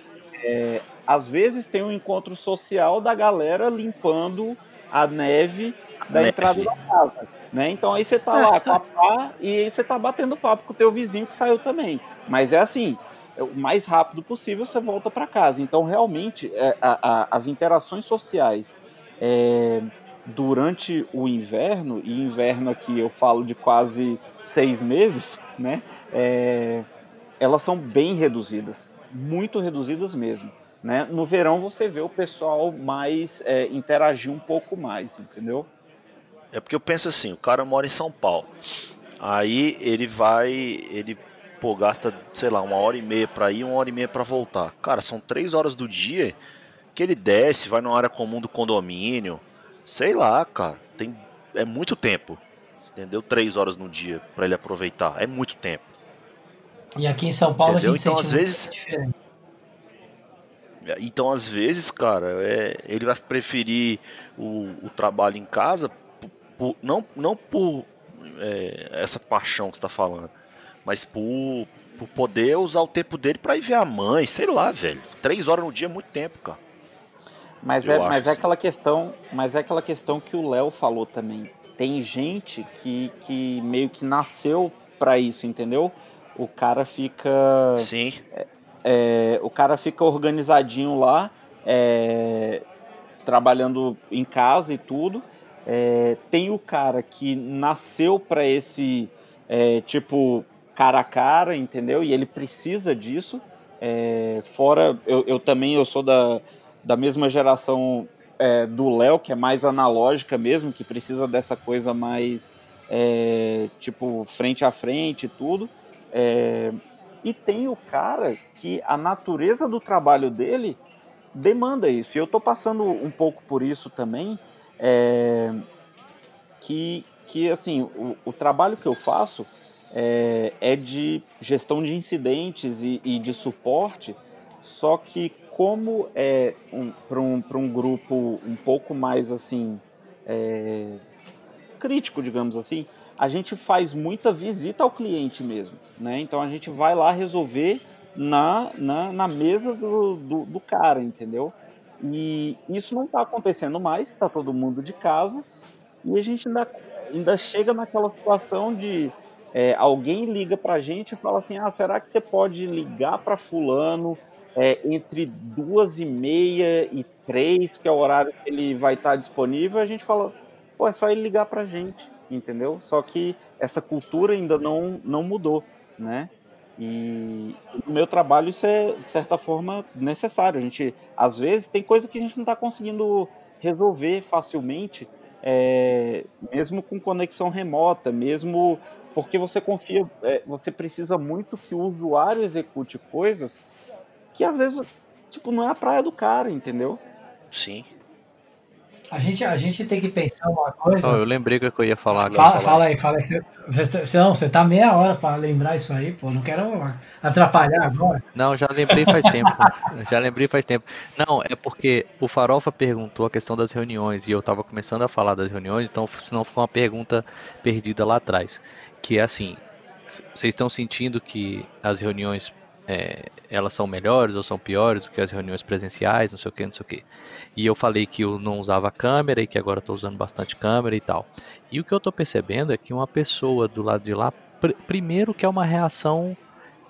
É, às vezes tem um encontro social da galera limpando a neve da neve. entrada da casa. Né? Então aí você tá lá com a pá e aí você tá batendo papo com o teu vizinho que saiu também. Mas é assim, é o mais rápido possível você volta para casa. Então realmente é, a, a, as interações sociais é, durante o inverno, e inverno aqui eu falo de quase seis meses, né? É, elas são bem reduzidas, muito reduzidas mesmo. Né? No verão você vê o pessoal mais é, interagir um pouco mais, entendeu? É porque eu penso assim, o cara mora em São Paulo, aí ele vai, ele pô, gasta, sei lá, uma hora e meia para ir, uma hora e meia para voltar. Cara, são três horas do dia que ele desce, vai numa área comum do condomínio, Sei lá, cara. Tem, é muito tempo. Entendeu? Três horas no dia para ele aproveitar. É muito tempo. E aqui em São Paulo entendeu? a gente então, às vezes Então, às vezes, cara, é, ele vai preferir o, o trabalho em casa, por, por, não, não por é, essa paixão que você tá falando, mas por, por poder usar o tempo dele para ir ver a mãe, sei lá, velho. Três horas no dia é muito tempo, cara. Mas é, mas é aquela questão, mas é aquela questão que o Léo falou também. Tem gente que, que meio que nasceu para isso, entendeu? O cara fica. Sim. É, é, o cara fica organizadinho lá, é, trabalhando em casa e tudo. É, tem o cara que nasceu para esse é, tipo cara a cara, entendeu? E ele precisa disso. fora, eu, eu também eu sou da da mesma geração é, do Léo, que é mais analógica mesmo, que precisa dessa coisa mais é, tipo frente a frente e tudo. É, e tem o cara que a natureza do trabalho dele demanda isso. E eu estou passando um pouco por isso também, é, que, que assim, o, o, trabalho que eu faço é, é de gestão de incidentes e, e de suporte, só que como é um, para um, um grupo um pouco mais assim é, crítico, digamos assim, a gente faz muita visita ao cliente mesmo, né? Então a gente vai lá resolver na, na, na mesa do, do, do cara, entendeu? E isso não está acontecendo mais, está todo mundo de casa e a gente ainda, ainda chega naquela situação de é, alguém liga para a gente e fala assim: ah, será que você pode ligar para fulano é, entre duas e meia e três, que é o horário que ele vai estar disponível, a gente fala, pô, é só ele ligar pra gente, entendeu? Só que essa cultura ainda não, não mudou, né? E no meu trabalho isso é, de certa forma, necessário. A gente, às vezes, tem coisa que a gente não está conseguindo resolver facilmente, é, mesmo com conexão remota, mesmo porque você confia, é, você precisa muito que o usuário execute coisas que às vezes, tipo, não é a praia do cara, entendeu? Sim. A gente, a gente tem que pensar uma coisa. Oh, eu lembrei que eu ia falar Fala, fala aí, fala aí. Você, você, não, você tá meia hora para lembrar isso aí, pô. Não quero atrapalhar agora. Não, já lembrei faz tempo. já lembrei faz tempo. Não, é porque o Farofa perguntou a questão das reuniões e eu tava começando a falar das reuniões, então senão ficou uma pergunta perdida lá atrás. Que é assim: vocês estão sentindo que as reuniões é, elas são melhores ou são piores do que as reuniões presenciais, não sei o que, não sei o que. E eu falei que eu não usava câmera e que agora estou usando bastante câmera e tal. E o que eu estou percebendo é que uma pessoa do lado de lá pr primeiro que é uma reação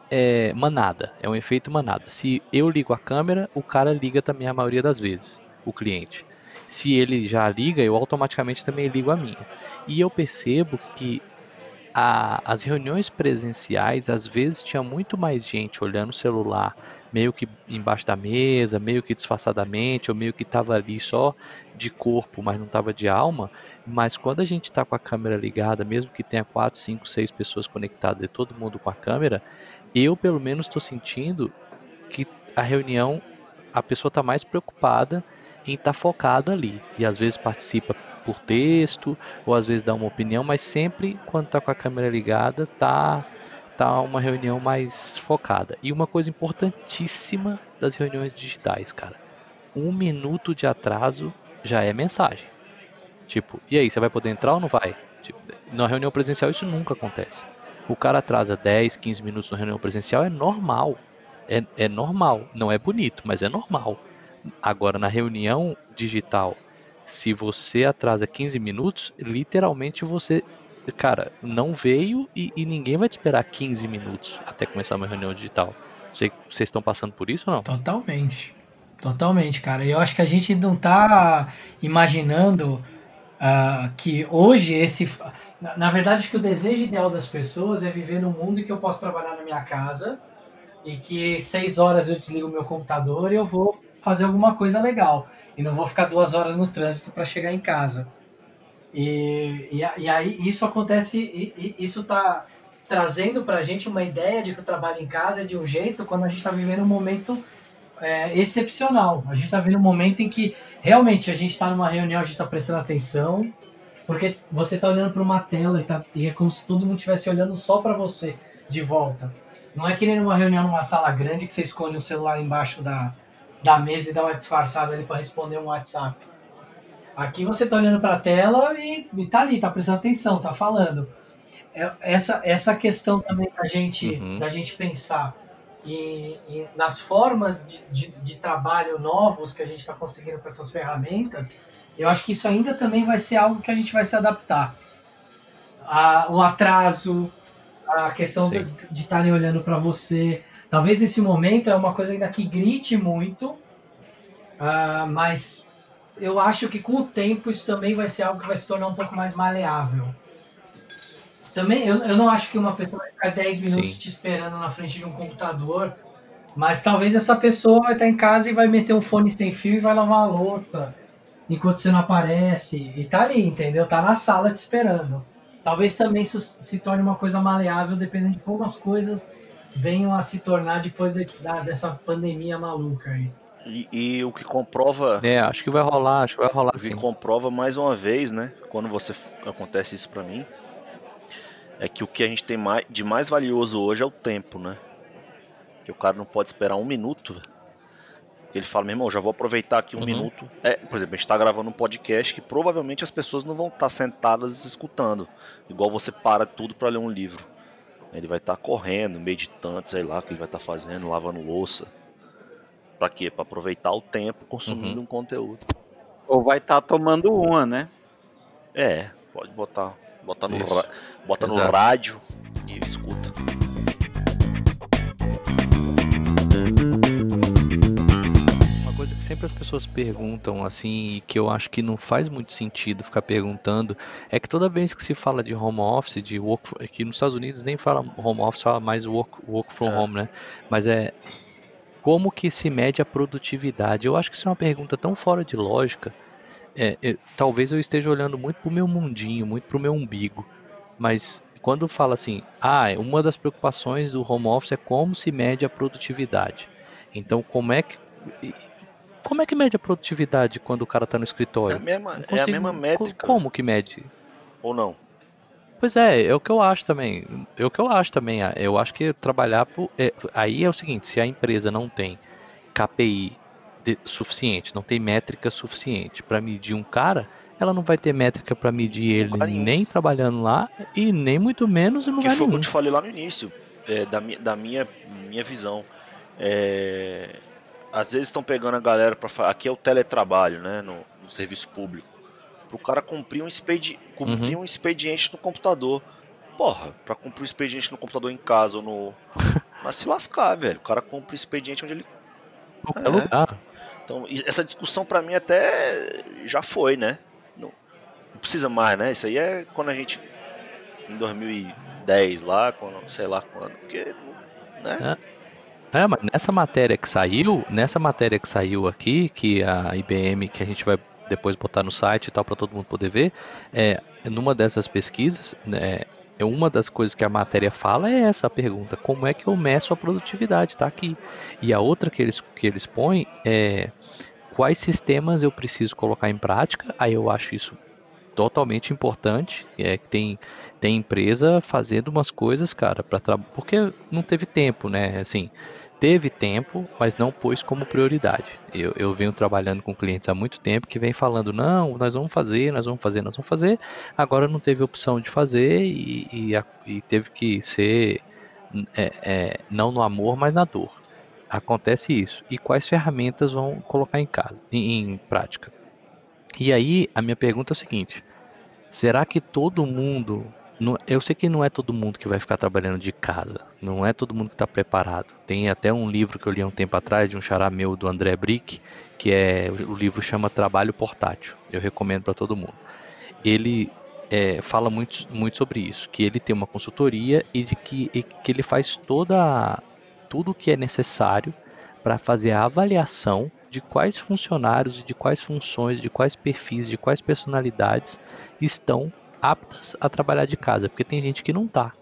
é, manada, é um efeito manada. Se eu ligo a câmera, o cara liga também a maioria das vezes, o cliente. Se ele já liga, eu automaticamente também ligo a minha. E eu percebo que a, as reuniões presenciais, às vezes tinha muito mais gente olhando o celular, meio que embaixo da mesa, meio que disfarçadamente, ou meio que estava ali só de corpo, mas não estava de alma. Mas quando a gente está com a câmera ligada, mesmo que tenha 4, 5, 6 pessoas conectadas e todo mundo com a câmera, eu pelo menos estou sentindo que a reunião, a pessoa está mais preocupada em estar tá focado ali. E às vezes participa por texto, ou às vezes dá uma opinião, mas sempre quando está com a câmera ligada, tá tá uma reunião mais focada. E uma coisa importantíssima das reuniões digitais, cara. Um minuto de atraso já é mensagem. Tipo, e aí, você vai poder entrar ou não vai? Tipo, na reunião presencial isso nunca acontece. O cara atrasa 10, 15 minutos na reunião presencial, é normal. É, é normal. Não é bonito, mas é normal. Agora, na reunião digital, se você atrasa 15 minutos, literalmente você cara, não veio e, e, ninguém vai te esperar 15 minutos até começar uma reunião digital. Vocês estão passando por isso ou não? Totalmente. Totalmente, cara. Eu acho que a gente não tá imaginando uh, que hoje esse. Na, na verdade, acho que o desejo ideal das pessoas é viver num mundo em que eu posso trabalhar na minha casa e que seis horas eu desligo o meu computador e eu vou fazer alguma coisa legal. E não vou ficar duas horas no trânsito para chegar em casa. E, e, e, aí isso acontece, e, isso está trazendo para a gente uma ideia de que o trabalho em casa é de um jeito quando a gente está vivendo um momento é, excepcional. A gente está vivendo um momento em que realmente a gente está numa reunião, a gente está prestando atenção, porque você está olhando para uma tela e, tá, e é como se todo mundo estivesse olhando só para você de volta. Não é que nem numa reunião numa sala grande que você esconde um celular embaixo da, da mesa e dá uma disfarçada ali para responder um WhatsApp. Aqui você está olhando para a tela e, está ali, está prestando atenção, está falando. É, essa, essa questão também da gente, uhum. da gente pensar e, e nas formas de, de, de, trabalho novos que a gente está conseguindo com essas ferramentas, eu acho que isso ainda também vai ser algo que a gente vai se adaptar. A, o atraso, a questão Sim. de estarem olhando para você. Talvez nesse momento é uma coisa ainda que grite muito, uh, mas eu acho que com o tempo isso também vai ser algo que vai se tornar um pouco mais maleável. Também, eu, eu não acho que uma pessoa vai ficar 10 minutos Sim. te esperando na frente de um computador, mas talvez essa pessoa vai estar em casa e vai meter um fone sem fio e vai lavar a louça enquanto você não aparece. E tá ali, entendeu? Tá na sala te esperando. Talvez também isso se torne uma coisa maleável, dependendo de como as coisas venham a se tornar depois de, da, dessa pandemia maluca aí. E, e, o que comprova. É, acho que vai rolar, acho que vai rolar o sim. que comprova mais uma vez, né? Quando você acontece isso para mim, é que o que a gente tem mais, de mais valioso hoje é o tempo, né? Que o cara não pode esperar um minuto. Ele fala, meu irmão, já vou aproveitar aqui um uhum. minuto. É, por exemplo, a gente tá gravando um podcast que provavelmente as pessoas não vão estar tá sentadas escutando. Igual você para tudo para ler um livro. Ele vai estar tá correndo, meditando, sei lá o que ele vai estar tá fazendo, lavando louça. Pra quê? Pra aproveitar o tempo consumindo uhum. um conteúdo. Ou vai estar tá tomando uma, né? É, pode botar. Bota, no, bota no rádio e escuta. Que sempre as pessoas perguntam assim, e que eu acho que não faz muito sentido ficar perguntando, é que toda vez que se fala de home office, de work, aqui nos Estados Unidos nem fala home office, fala mais work, work from é. home, né? Mas é como que se mede a produtividade? Eu acho que isso é uma pergunta tão fora de lógica. É, é, talvez eu esteja olhando muito pro meu mundinho, muito pro meu umbigo. Mas quando fala assim, ah, uma das preocupações do home office é como se mede a produtividade. Então, como é que como é que mede a produtividade quando o cara está no escritório? É a mesma, consigo, é a mesma métrica. Como que mede? Ou não? Pois é, é o que eu acho também. É o que eu acho também. Eu acho que trabalhar por. É, aí é o seguinte: se a empresa não tem KPI de, suficiente, não tem métrica suficiente para medir um cara, ela não vai ter métrica para medir ele nem trabalhando lá e nem muito menos em lugar que foi nenhum. que eu te falei lá no início, é, da, minha, da minha, minha visão. É, às vezes estão pegando a galera para aqui é o teletrabalho, né, no, no serviço público para o cara cumprir um, expedi cumprir uhum. um expediente no computador. porra, pra cumprir o expediente no computador em casa ou no. Mas se lascar, velho. O cara cumpre o expediente onde ele. Qualquer é. lugar. Então, essa discussão para mim até já foi, né? Não, não, precisa mais, né? Isso aí é quando a gente. Em 2010 lá, quando, sei lá quando. Porque. Né? É. é, mas nessa matéria que saiu, nessa matéria que saiu aqui, que a IBM, que a gente vai depois botar no site e tal para todo mundo poder ver, é, numa dessas pesquisas, né, é uma das coisas que a matéria fala é essa pergunta: como é que eu meço a produtividade? Está aqui. E a outra que eles, que eles põem é quais sistemas eu preciso colocar em prática. Aí eu acho isso totalmente importante. É que tem, tem empresa fazendo umas coisas, cara, para porque não teve tempo, né? Assim, teve tempo, mas não pôs como prioridade. Eu, eu venho trabalhando com clientes há muito tempo que vem falando, não, nós vamos fazer, nós vamos fazer, nós vamos fazer. Agora não teve opção de fazer e, e, e teve que ser é, é, não no amor, mas na dor. Acontece isso. E quais ferramentas vão colocar em casa, em, em prática? E aí a minha pergunta é o seguinte: será que todo mundo não, eu sei que não é todo mundo que vai ficar trabalhando de casa, não é todo mundo que está preparado. Tem até um livro que eu li há um tempo atrás de um xará meu do André Brick, que é o livro chama Trabalho Portátil. Eu recomendo para todo mundo. Ele é, fala muito, muito sobre isso, que ele tem uma consultoria e de que, e que ele faz toda tudo o que é necessário para fazer a avaliação de quais funcionários, de quais funções, de quais perfis, de quais personalidades estão aptas a trabalhar de casa, porque tem gente que não está.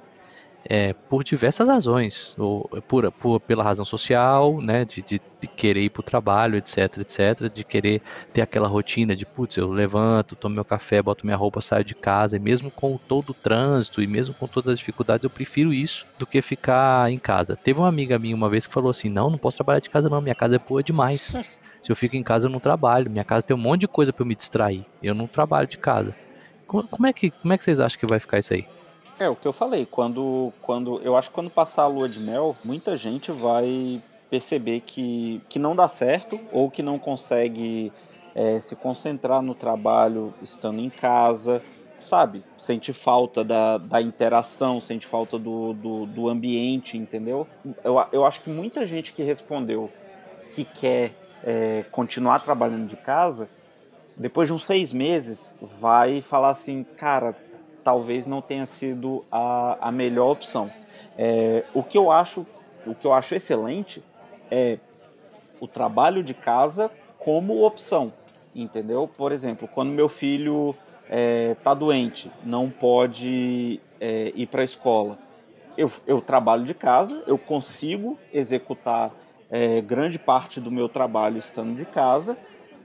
É, por diversas razões, ou por, por, pela razão social, né, de, de, de querer ir para o trabalho, etc, etc, de querer ter aquela rotina de, putz, eu levanto, tomo meu café, boto minha roupa, saio de casa, e mesmo com todo o trânsito e mesmo com todas as dificuldades, eu prefiro isso do que ficar em casa. Teve uma amiga minha uma vez que falou assim, não, não posso trabalhar de casa não, minha casa é boa demais. Se eu fico em casa, eu não trabalho. Minha casa tem um monte de coisa para eu me distrair. Eu não trabalho de casa. Como é, que, como é que vocês acham que vai ficar isso aí? É, o que eu falei, quando, quando eu acho que quando passar a lua de mel, muita gente vai perceber que, que não dá certo ou que não consegue é, se concentrar no trabalho estando em casa, sabe? Sente falta da, da interação, sente falta do, do, do ambiente, entendeu? Eu, eu acho que muita gente que respondeu que quer é, continuar trabalhando de casa depois de uns seis meses, vai falar assim, cara, talvez não tenha sido a, a melhor opção. É, o que eu acho, o que eu acho excelente é o trabalho de casa como opção, entendeu? Por exemplo, quando meu filho está é, doente, não pode é, ir para a escola, eu, eu, trabalho de casa, eu consigo executar é, grande parte do meu trabalho estando de casa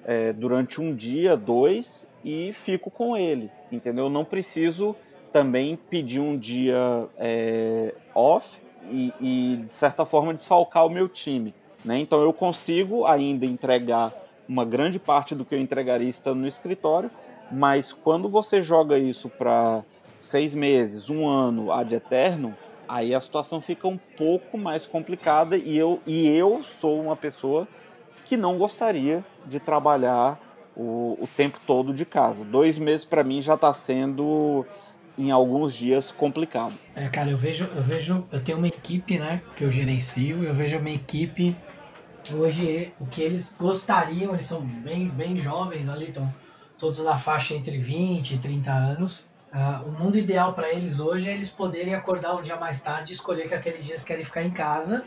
é, durante um dia, dois, e fico com ele, entendeu? Eu não preciso também pedir um dia é, off e, e, de certa forma, desfalcar o meu time. Né? Então eu consigo ainda entregar uma grande parte do que eu entregaria estando no escritório, mas quando você joga isso para seis meses, um ano, ad eterno, aí a situação fica um pouco mais complicada e eu, e eu sou uma pessoa que não gostaria de trabalhar o, o tempo todo de casa. Dois meses para mim já está sendo em alguns dias complicado. É, cara, eu vejo, eu vejo, eu tenho uma equipe, né, que eu gerencio, eu vejo a minha equipe hoje o que eles gostariam, eles são bem, bem jovens ali, estão todos na faixa entre 20 e 30 anos. Uh, o mundo ideal para eles hoje é eles poderem acordar um dia mais tarde e escolher que aqueles dias querem ficar em casa,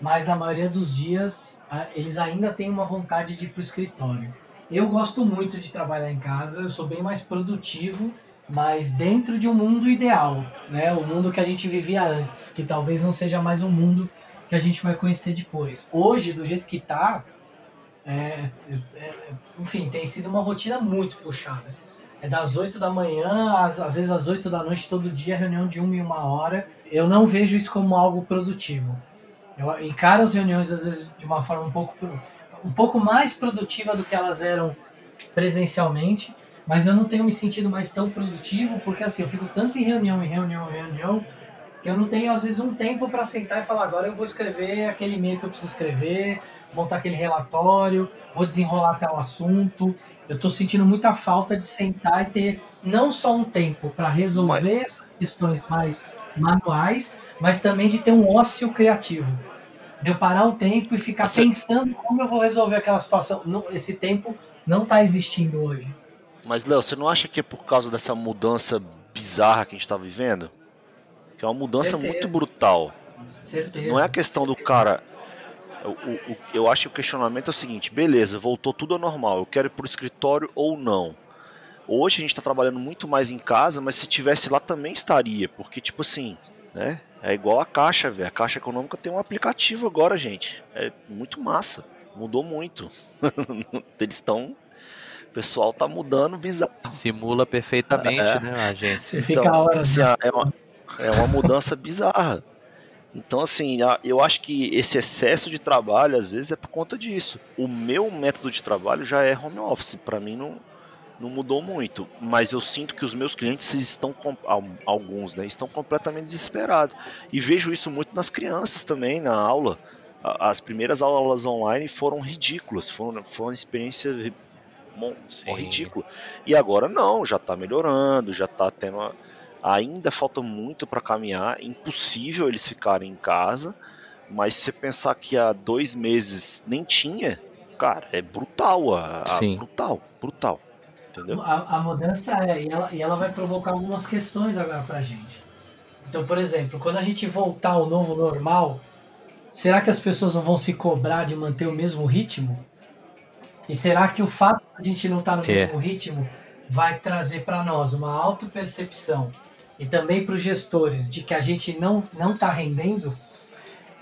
mas na maioria dos dias eles ainda têm uma vontade de ir para o escritório. Eu gosto muito de trabalhar em casa, eu sou bem mais produtivo, mas dentro de um mundo ideal, né? O mundo que a gente vivia antes, que talvez não seja mais o um mundo que a gente vai conhecer depois. Hoje, do jeito que tá, é, é, é, enfim, tem sido uma rotina muito puxada. É das 8 da manhã, às, às vezes às 8 da noite, todo dia, reunião de uma e uma hora. Eu não vejo isso como algo produtivo. Eu encaro as reuniões, às vezes, de uma forma um pouco, um pouco mais produtiva do que elas eram presencialmente, mas eu não tenho me sentido mais tão produtivo, porque assim, eu fico tanto em reunião, em reunião, em reunião, Eu não tenho, às vezes, um tempo para sentar e falar, agora eu vou escrever aquele e-mail que eu preciso escrever, montar aquele relatório, vou desenrolar tal assunto. Eu estou sentindo muita falta de sentar e ter não só um tempo para resolver essas questões mais manuais, mas também de ter um ócio criativo. De eu parar um tempo e ficar Você... pensando como eu vou resolver aquela situação. esse tempo não está existindo hoje. Mas, Léo, você não acha que é por causa dessa mudança bizarra que a gente está vivendo? Que é uma mudança Certeza. muito brutal. Certeza. Não é a questão do cara. O, o, eu acho que o questionamento é o seguinte: beleza, voltou tudo ao normal, eu quero ir pro escritório ou não. Hoje a gente está trabalhando muito mais em casa, mas se tivesse lá também estaria, porque, tipo assim, né? É igual a Caixa, velho. A Caixa Econômica tem um aplicativo agora, gente. É muito massa. Mudou muito. Eles estão. O pessoal tá mudando bizarro. Simula perfeitamente, é. né, a agência. Você então, fica horas. Assim, é, uma, é uma mudança bizarra. Então, assim, eu acho que esse excesso de trabalho, às vezes, é por conta disso. O meu método de trabalho já é home office. Para mim, não, não mudou muito, mas eu sinto que os meus clientes estão alguns, né, estão completamente desesperados. E vejo isso muito nas crianças também na aula. As primeiras aulas online foram ridículas, foram, foram uma experiência ridícula. E agora não, já está melhorando, já está tendo uma... ainda falta muito para caminhar, impossível eles ficarem em casa. Mas se você pensar que há dois meses nem tinha, cara, é brutal, a, a brutal, brutal entendeu? A, a mudança é, e ela, e ela vai provocar algumas questões agora pra gente. Então, por exemplo, quando a gente voltar ao novo normal, será que as pessoas não vão se cobrar de manter o mesmo ritmo? E será que o fato de a gente não estar tá no é. mesmo ritmo vai trazer para nós uma autopercepção e também para os gestores de que a gente não não está rendendo?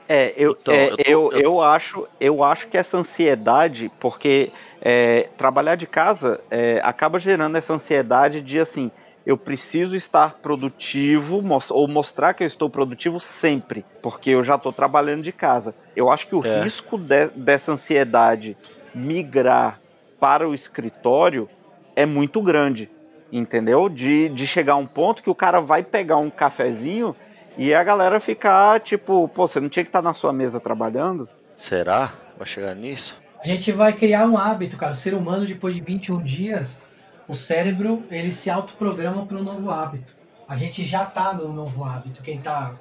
É, eu, então, é, eu, eu, eu, acho, eu acho que essa ansiedade, porque é, trabalhar de casa é, acaba gerando essa ansiedade de assim, eu preciso estar produtivo ou mostrar que eu estou produtivo sempre, porque eu já estou trabalhando de casa. Eu acho que o é. risco de, dessa ansiedade migrar para o escritório é muito grande, entendeu? De, de chegar a um ponto que o cara vai pegar um cafezinho e a galera ficar tipo, pô, você não tinha que estar na sua mesa trabalhando? Será? Vai chegar nisso? A gente vai criar um hábito, cara. O ser humano, depois de 21 dias, o cérebro, ele se autoprograma para um novo hábito. A gente já tá no novo hábito. Quem tá,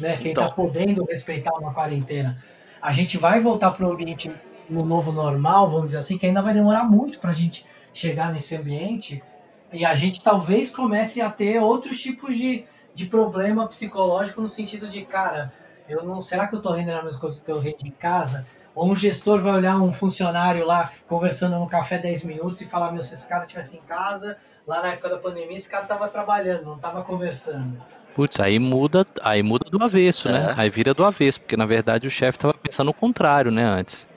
né, quem tá então. tá podendo respeitar uma quarentena. A gente vai voltar para o ambiente no novo normal, vamos dizer assim, que ainda vai demorar muito para a gente chegar nesse ambiente. E a gente talvez comece a ter outros tipos de, de problema psicológico no sentido de, cara, eu não, será que eu tô rendendo as mesmas coisas que eu rendo em casa? Ou um gestor vai olhar um funcionário lá conversando no café 10 minutos e falar: meu, se esse cara estivesse em casa, lá na época da pandemia, esse cara estava trabalhando, não estava conversando. Putz, aí muda, aí muda do avesso, né? é. né? Aí vira do avesso, porque na verdade o chefe estava pensando o contrário, né, antes.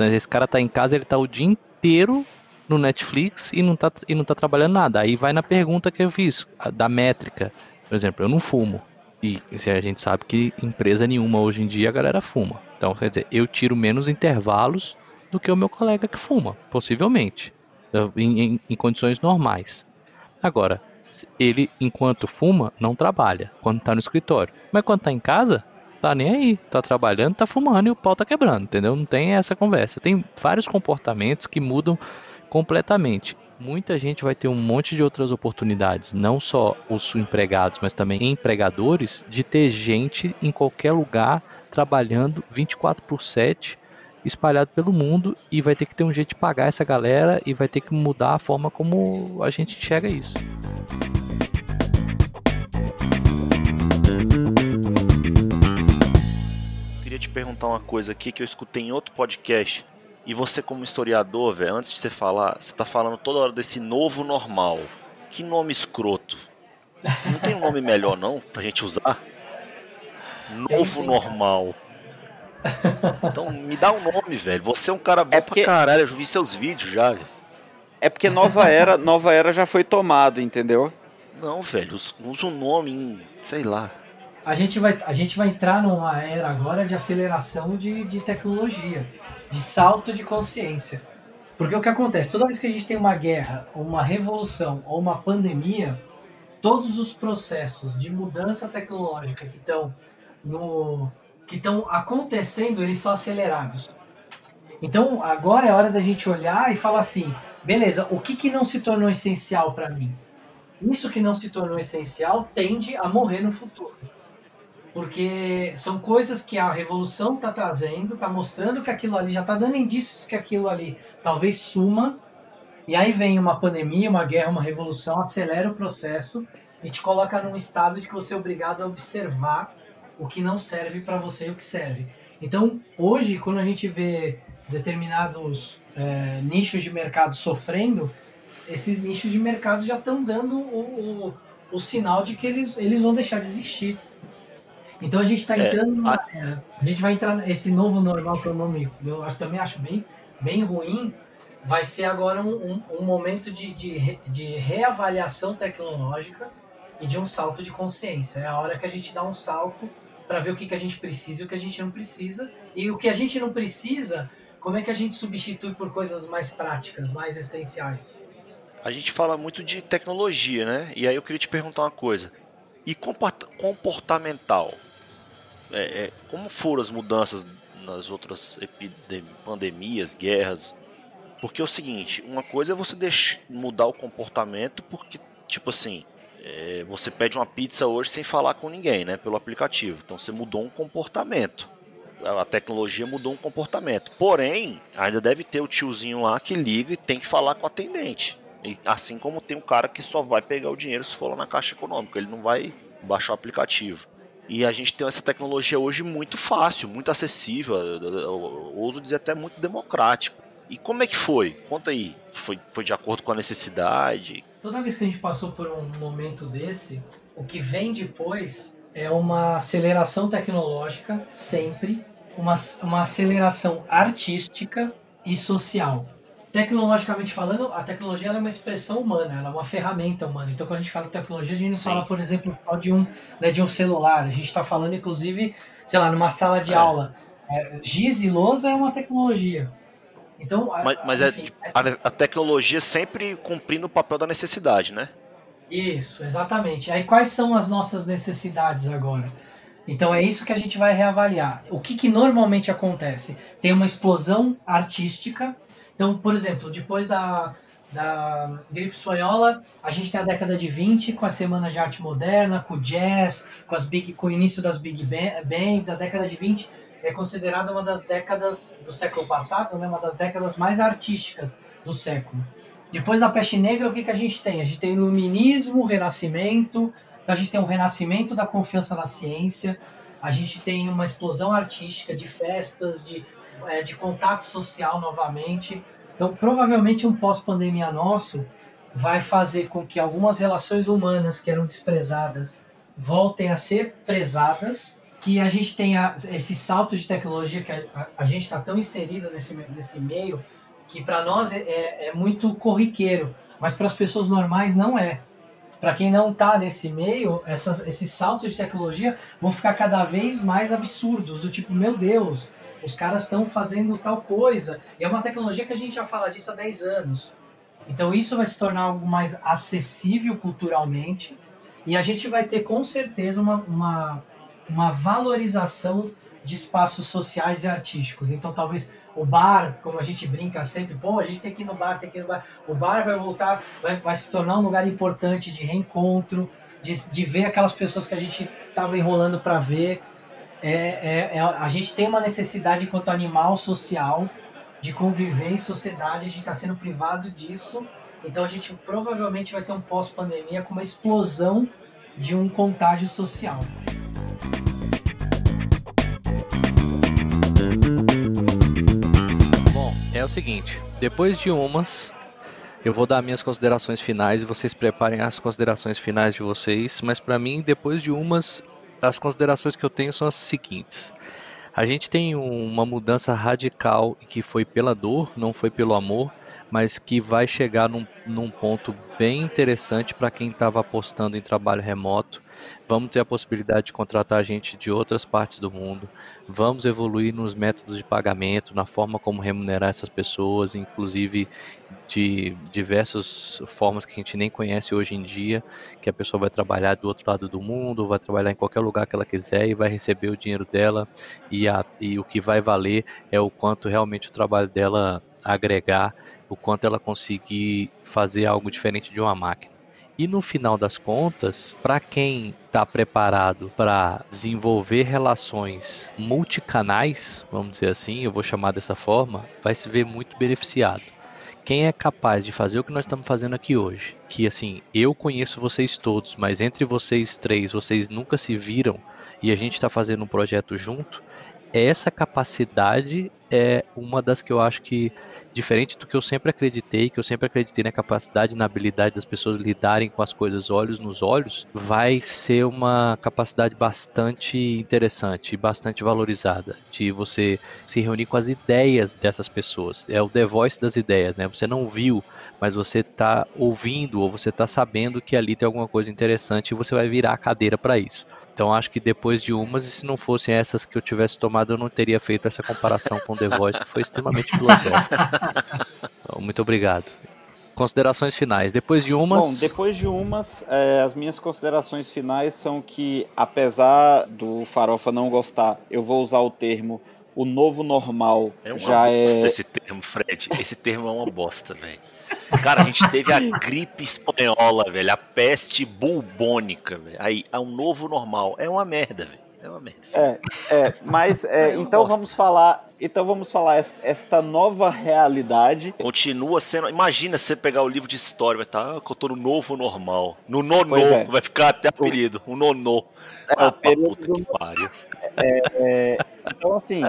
Esse cara tá em casa, ele tá o dia inteiro no Netflix e não tá, e não tá trabalhando nada. Aí vai na pergunta que eu fiz, da métrica. Por exemplo, eu não fumo. E a gente sabe que empresa nenhuma hoje em dia a galera fuma. Então, quer dizer, eu tiro menos intervalos do que o meu colega que fuma, possivelmente, em, em, em condições normais. Agora, ele, enquanto fuma, não trabalha, quando está no escritório. Mas quando está em casa, tá nem aí. Tá trabalhando, tá fumando e o pau tá quebrando, entendeu? Não tem essa conversa. Tem vários comportamentos que mudam completamente. Muita gente vai ter um monte de outras oportunidades, não só os empregados, mas também empregadores, de ter gente em qualquer lugar trabalhando 24 por 7 espalhado pelo mundo e vai ter que ter um jeito de pagar essa galera e vai ter que mudar a forma como a gente enxerga isso. Queria te perguntar uma coisa aqui que eu escutei em outro podcast. E você como historiador, velho, antes de você falar, você tá falando toda hora desse novo normal. Que nome escroto. Não tem um nome melhor não pra gente usar? Novo sim, normal. Então me dá um nome, velho. Você é um cara bom é porque... pra caralho. Eu já vi seus vídeos já, velho. É porque nova era, nova era já foi tomado, entendeu? Não, velho. Usa um nome em, sei lá. A gente vai, a gente vai entrar numa era agora de aceleração de, de tecnologia, de salto de consciência. Porque o que acontece? Toda vez que a gente tem uma guerra, uma revolução ou uma pandemia, todos os processos de mudança tecnológica que estão no que estão acontecendo, eles são acelerados. Então, agora é hora da gente olhar e falar assim, beleza, o que, que não se tornou essencial para mim? Isso que não se tornou essencial tende a morrer no futuro. Porque são coisas que a revolução está trazendo, está mostrando que aquilo ali já está dando indícios que aquilo ali talvez suma, e aí vem uma pandemia, uma guerra, uma revolução, acelera o processo e te coloca num estado de que você é obrigado a observar o que não serve para você e o que serve. Então, hoje, quando a gente vê determinados é, nichos de mercado sofrendo, esses nichos de mercado já estão dando o, o, o, sinal de que eles, eles vão deixar de existir. Então a gente está é, entrando é, numa era. A gente vai entrar nesse novo normal que é o nome, eu acho, também acho bem, bem ruim. Vai ser agora um, um, um momento de, de, de reavaliação tecnológica e de um salto de consciência. É a hora que a gente dá um salto para ver o que, que a gente precisa e o que a gente não precisa. E o que a gente não precisa, como é que a gente substitui por coisas mais práticas, mais essenciais? A gente fala muito de tecnologia, né? E aí eu queria te perguntar uma coisa. E comportamental? É, é, como foram as mudanças nas outras pandemias, guerras? Porque é o seguinte, uma coisa é você mudar o comportamento porque, tipo assim, é, você pede uma pizza hoje sem falar com ninguém, né? Pelo aplicativo. Então você mudou um comportamento. A tecnologia mudou um comportamento. Porém, ainda deve ter o tiozinho lá que liga e tem que falar com o atendente. E, assim como tem um cara que só vai pegar o dinheiro se for lá na caixa econômica, ele não vai baixar o aplicativo. E a gente tem essa tecnologia hoje muito fácil, muito acessível, eu ouso dizer até muito democrático. E como é que foi? Conta aí. Foi, foi de acordo com a necessidade? Toda vez que a gente passou por um momento desse, o que vem depois é uma aceleração tecnológica, sempre, uma, uma aceleração artística e social tecnologicamente falando, a tecnologia é uma expressão humana, ela é uma ferramenta humana. Então, quando a gente fala de tecnologia, a gente não Sim. fala, por exemplo, só de um, né, de um celular. A gente está falando, inclusive, sei lá, numa sala de é. aula. É, giz e lousa é uma tecnologia. Então, mas, mas é enfim, é, a, a, tecnologia sempre cumprindo o papel da necessidade, né? Isso, exatamente. Aí quais são as nossas necessidades agora? Então é isso que a gente vai reavaliar. O que, que normalmente acontece? Tem uma explosão artística então, por exemplo, depois da, da gripe espanhola, a gente tem a década de 20 com as semanas de arte moderna, com o jazz, com, as big, com o início das big bands. A década de 20 é considerada uma das décadas do século passado, né, uma das décadas mais artísticas do século. Depois da peste negra, o que, que a gente tem? A gente tem iluminismo, renascimento, então a gente tem um renascimento da confiança na ciência, a gente tem uma explosão artística de festas, de, é, de contato social novamente. Então, provavelmente um pós-pandemia nosso vai fazer com que algumas relações humanas que eram desprezadas voltem a ser prezadas, que a gente tenha esse salto de tecnologia que a, a gente está tão inserido nesse, nesse meio que para nós é, é, é, muito corriqueiro, mas para as pessoas normais não é. Para quem não está nesse meio, essas, esses saltos de tecnologia vão ficar cada vez mais absurdos, do tipo, meu Deus, os caras estão fazendo tal coisa. E é uma tecnologia que a gente já fala disso há 10 anos. Então isso vai se tornar algo mais acessível culturalmente e a gente vai ter com certeza uma, uma, uma valorização de espaços sociais e artísticos. Então talvez o bar, como a gente brinca sempre, pô, a gente tem que ir no bar, tem que ir no bar. O bar vai voltar, vai, vai se tornar um lugar importante de reencontro, de, de ver aquelas pessoas que a gente estava enrolando para ver. É, é, é, a gente tem uma necessidade enquanto animal social de conviver em sociedade, a gente está sendo privado disso. Então a gente provavelmente vai ter um pós-pandemia com uma explosão de um contágio social. Bom, é o seguinte, depois de umas, eu vou dar minhas considerações finais e vocês preparem as considerações finais de vocês, mas para mim, depois de umas, as considerações que eu tenho são as seguintes. A gente tem uma mudança radical que foi pela dor, não foi pelo amor. mas que vai chegar num, num ponto bem interessante para quem estava apostando em trabalho remoto. Vamos ter a possibilidade de contratar gente de outras partes do mundo. Vamos evoluir nos métodos de pagamento, na forma como remunerar essas pessoas, inclusive de diversas formas que a gente nem conhece hoje em dia, que a pessoa vai trabalhar do outro lado do mundo, vai trabalhar em qualquer lugar que ela quiser e vai receber o dinheiro dela e, a, e o que vai valer é o quanto realmente o trabalho dela agregar, o quanto ela conseguir fazer algo diferente de uma máquina. E no final das contas, para quem está preparado para desenvolver relações multicanais, vamos dizer assim, eu vou chamar dessa forma, vai se ver muito beneficiado. Quem é capaz de fazer o que nós estamos fazendo aqui hoje, que assim, eu conheço vocês todos, mas entre vocês três, vocês nunca se viram e a gente está fazendo um projeto junto, essa capacidade é uma das que eu acho que diferente do que eu sempre acreditei, que eu sempre acreditei na capacidade, na habilidade das pessoas lidarem com as coisas olhos nos olhos, vai ser uma capacidade bastante interessante bastante valorizada de você se reunir com as ideias dessas pessoas. É o The Voice das ideias, né? Você não viu, mas você está ouvindo ou você está sabendo que ali tem alguma coisa interessante e você vai virar a cadeira para isso. Então acho que depois de umas, e se não fossem essas que eu tivesse tomado, eu não teria feito essa comparação com The Voice, que foi extremamente filosófica. Então, muito obrigado. Considerações finais. Depois de umas. Bom, depois de umas, é, as minhas considerações finais são que, apesar do Farofa não gostar, eu vou usar o termo o novo normal. É uma já bosta é. esse termo, Fred. Esse termo é uma bosta, velho. Cara, a gente teve a gripe espanhola, velho. A peste bubônica, velho. Aí, é um novo normal. É uma merda, velho. É uma merda. É, é, mas é, É então bosta. vamos falar, então vamos falar es- esta nova realidade. Continua sendo. Imagina você pegar o livro de história, vai estar, ah, que eu tô no novo normal. No nonô, é. vai ficar até apelido. O nonô. É, ah, puta que pariu. Então, assim,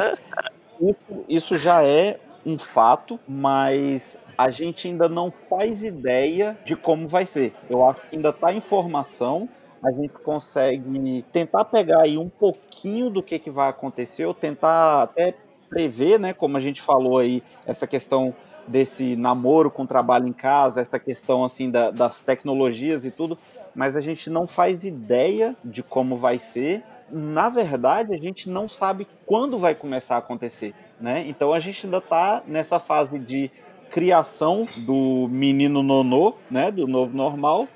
isso, isso já é um fato, mas a gente ainda não faz ideia de como vai ser. Eu acho que ainda está em formação. A gente consegue tentar pegar aí um pouquinho do que, que vai acontecer, ou tentar até prever, né? Como a gente falou aí, essa questão desse namoro com trabalho em casa, essa questão assim da- das tecnologias e tudo, mas a gente não faz ideia de como vai ser na verdade, a gente não sabe quando vai começar a acontecer, né? Então a gente ainda está nessa fase de criação do menino nonô, né? Do novo normal,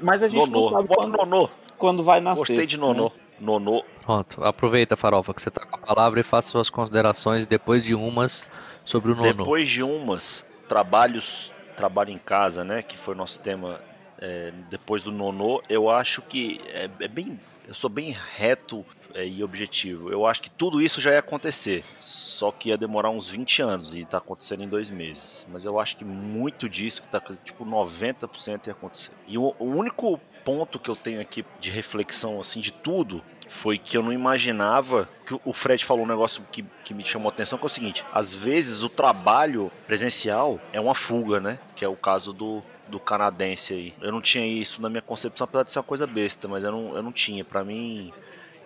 mas a gente Nonô. não sabe quando, nonô. quando vai nascer. Gostei de nonô. né? Nonô. Pronto, aproveita, Farofa, que você está com a palavra e faça suas considerações depois de umas sobre o nono. Depois de umas trabalhos, trabalho em casa, né, que foi nosso tema é, depois do nonô, eu acho que é, é bem, eu sou bem reto e objetivo. Eu acho que tudo isso já ia acontecer, só que ia demorar uns 20 anos e tá acontecendo em dois meses. Mas eu acho que muito disso, que tá tipo 90% ia acontecer. E o, o único ponto que eu tenho aqui de reflexão assim de tudo foi que eu não imaginava que o Fred falou um negócio que, que me chamou a atenção, que é o seguinte, às vezes o trabalho presencial é uma fuga, né? Que é o caso do, do canadense aí. Eu não tinha isso na minha concepção, apesar de ser uma coisa besta, mas eu não, eu não tinha. Pra mim,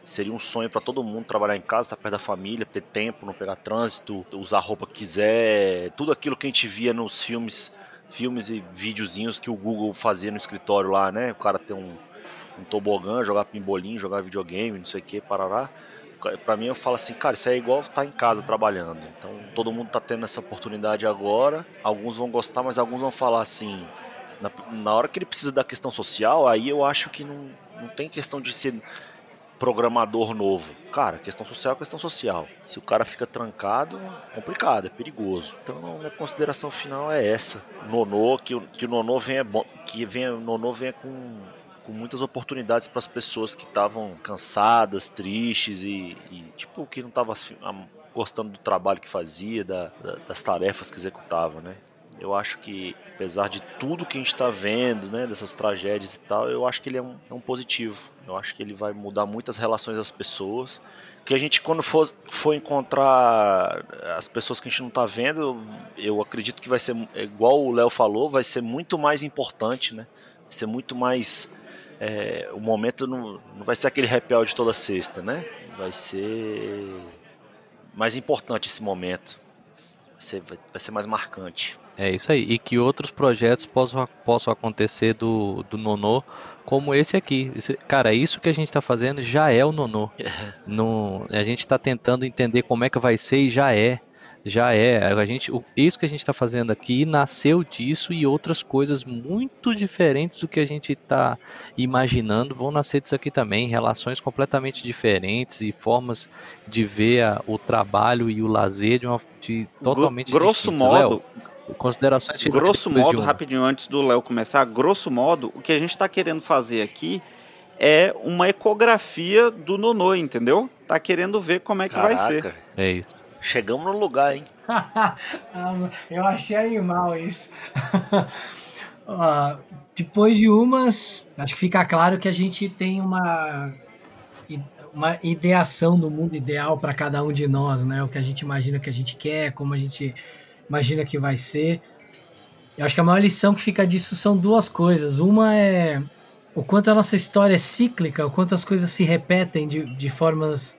seria um sonho pra todo mundo trabalhar em casa, estar perto da família, ter tempo, não pegar trânsito, usar a roupa que quiser, tudo aquilo que a gente via nos filmes, filmes e videozinhos que o Google fazia no escritório lá, né? O cara ter um, um tobogã, jogar pimbolim, jogar videogame, não sei o que, parará. Pra mim eu falo assim, cara, isso é igual estar em casa trabalhando. Então todo mundo tá tendo essa oportunidade agora. Alguns vão gostar, mas alguns vão falar assim. Na, na hora que ele precisa da questão social, aí eu acho que não, não tem questão de ser programador novo. Cara, questão social é questão social. Se o cara fica trancado, complicado, é perigoso. Então minha consideração final é essa. Nonô, que, que o Nonô venha que venha, Nonô venha com, com muitas oportunidades para as pessoas que estavam cansadas, tristes e, e, tipo que não estavam gostando do trabalho que fazia, da- da- das tarefas que executava, né? Eu acho que, apesar de tudo que a gente está vendo, né, dessas tragédias e tal, eu acho que ele é um, é um positivo. Eu acho que ele vai mudar muitas relações das pessoas. Que a gente, quando for, for encontrar as pessoas que a gente não está vendo, eu, acredito que vai ser, igual o Léo falou, vai ser muito mais importante, né? Vai ser muito mais. é, o momento não, não vai ser aquele happy de toda sexta, né? Vai ser mais importante esse momento ser, vai ser mais marcante. É isso aí. E que outros projetos possam, possam acontecer do, do Nonô, como esse aqui. Esse, cara, isso que a gente está fazendo já é o Nonô. No, a gente está tentando entender como é que vai ser e já é. Já é. A gente, o, isso que a gente está fazendo aqui nasceu disso e outras coisas muito diferentes do que a gente está imaginando vão nascer disso aqui também. Relações completamente diferentes e formas de ver a, o trabalho e o lazer de uma de totalmente Grosso distintas. modo. Léo, considerações finais. Grosso modo, rapidinho antes do Léo começar, grosso modo, o que a gente está querendo fazer aqui é uma ecografia do Nonô, entendeu? Tá querendo ver como é que Caraca. vai ser. É isso. Chegamos no lugar, hein? Eu achei animal isso. uh, depois de umas, acho que fica claro que a gente tem uma uma ideação do mundo ideal para cada um de nós, né? O que a gente imagina que a gente quer, como a gente imagina que vai ser. Eu acho que a maior lição que fica disso são duas coisas. Uma é o quanto a nossa história é cíclica, o quanto as coisas se repetem de, de formas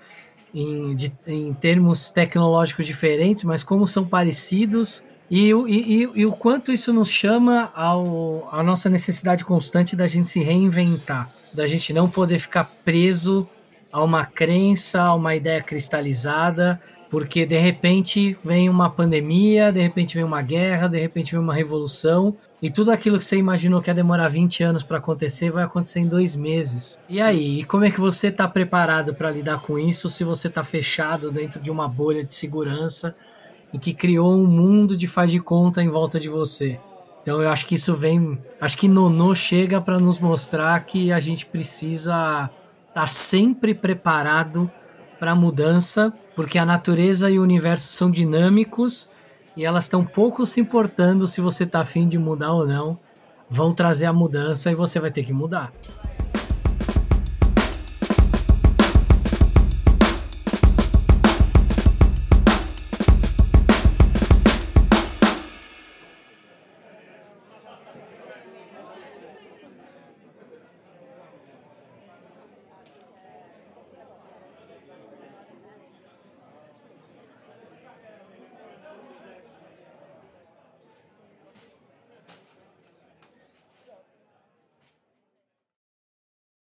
em, de, em termos tecnológicos diferentes, mas como são parecidos e, e, e, o quanto isso nos chama ao, à nossa necessidade constante da gente se reinventar, da gente não poder ficar preso a uma crença, a uma ideia cristalizada, porque de repente vem uma pandemia, de repente vem uma guerra, de repente vem uma revolução, e tudo aquilo que você imaginou que ia demorar 20 anos para acontecer vai acontecer em dois meses. E aí, e como é que você está preparado para lidar com isso se você está fechado dentro de uma bolha de segurança e que criou um mundo de faz de conta em volta de você? Então eu acho que isso vem, acho que Nono chega para nos mostrar que a gente precisa estar tá sempre preparado para a mudança, porque a natureza e o universo são dinâmicos e elas estão pouco se importando se você está afim de mudar ou não. Vão trazer a mudança e você vai ter que mudar.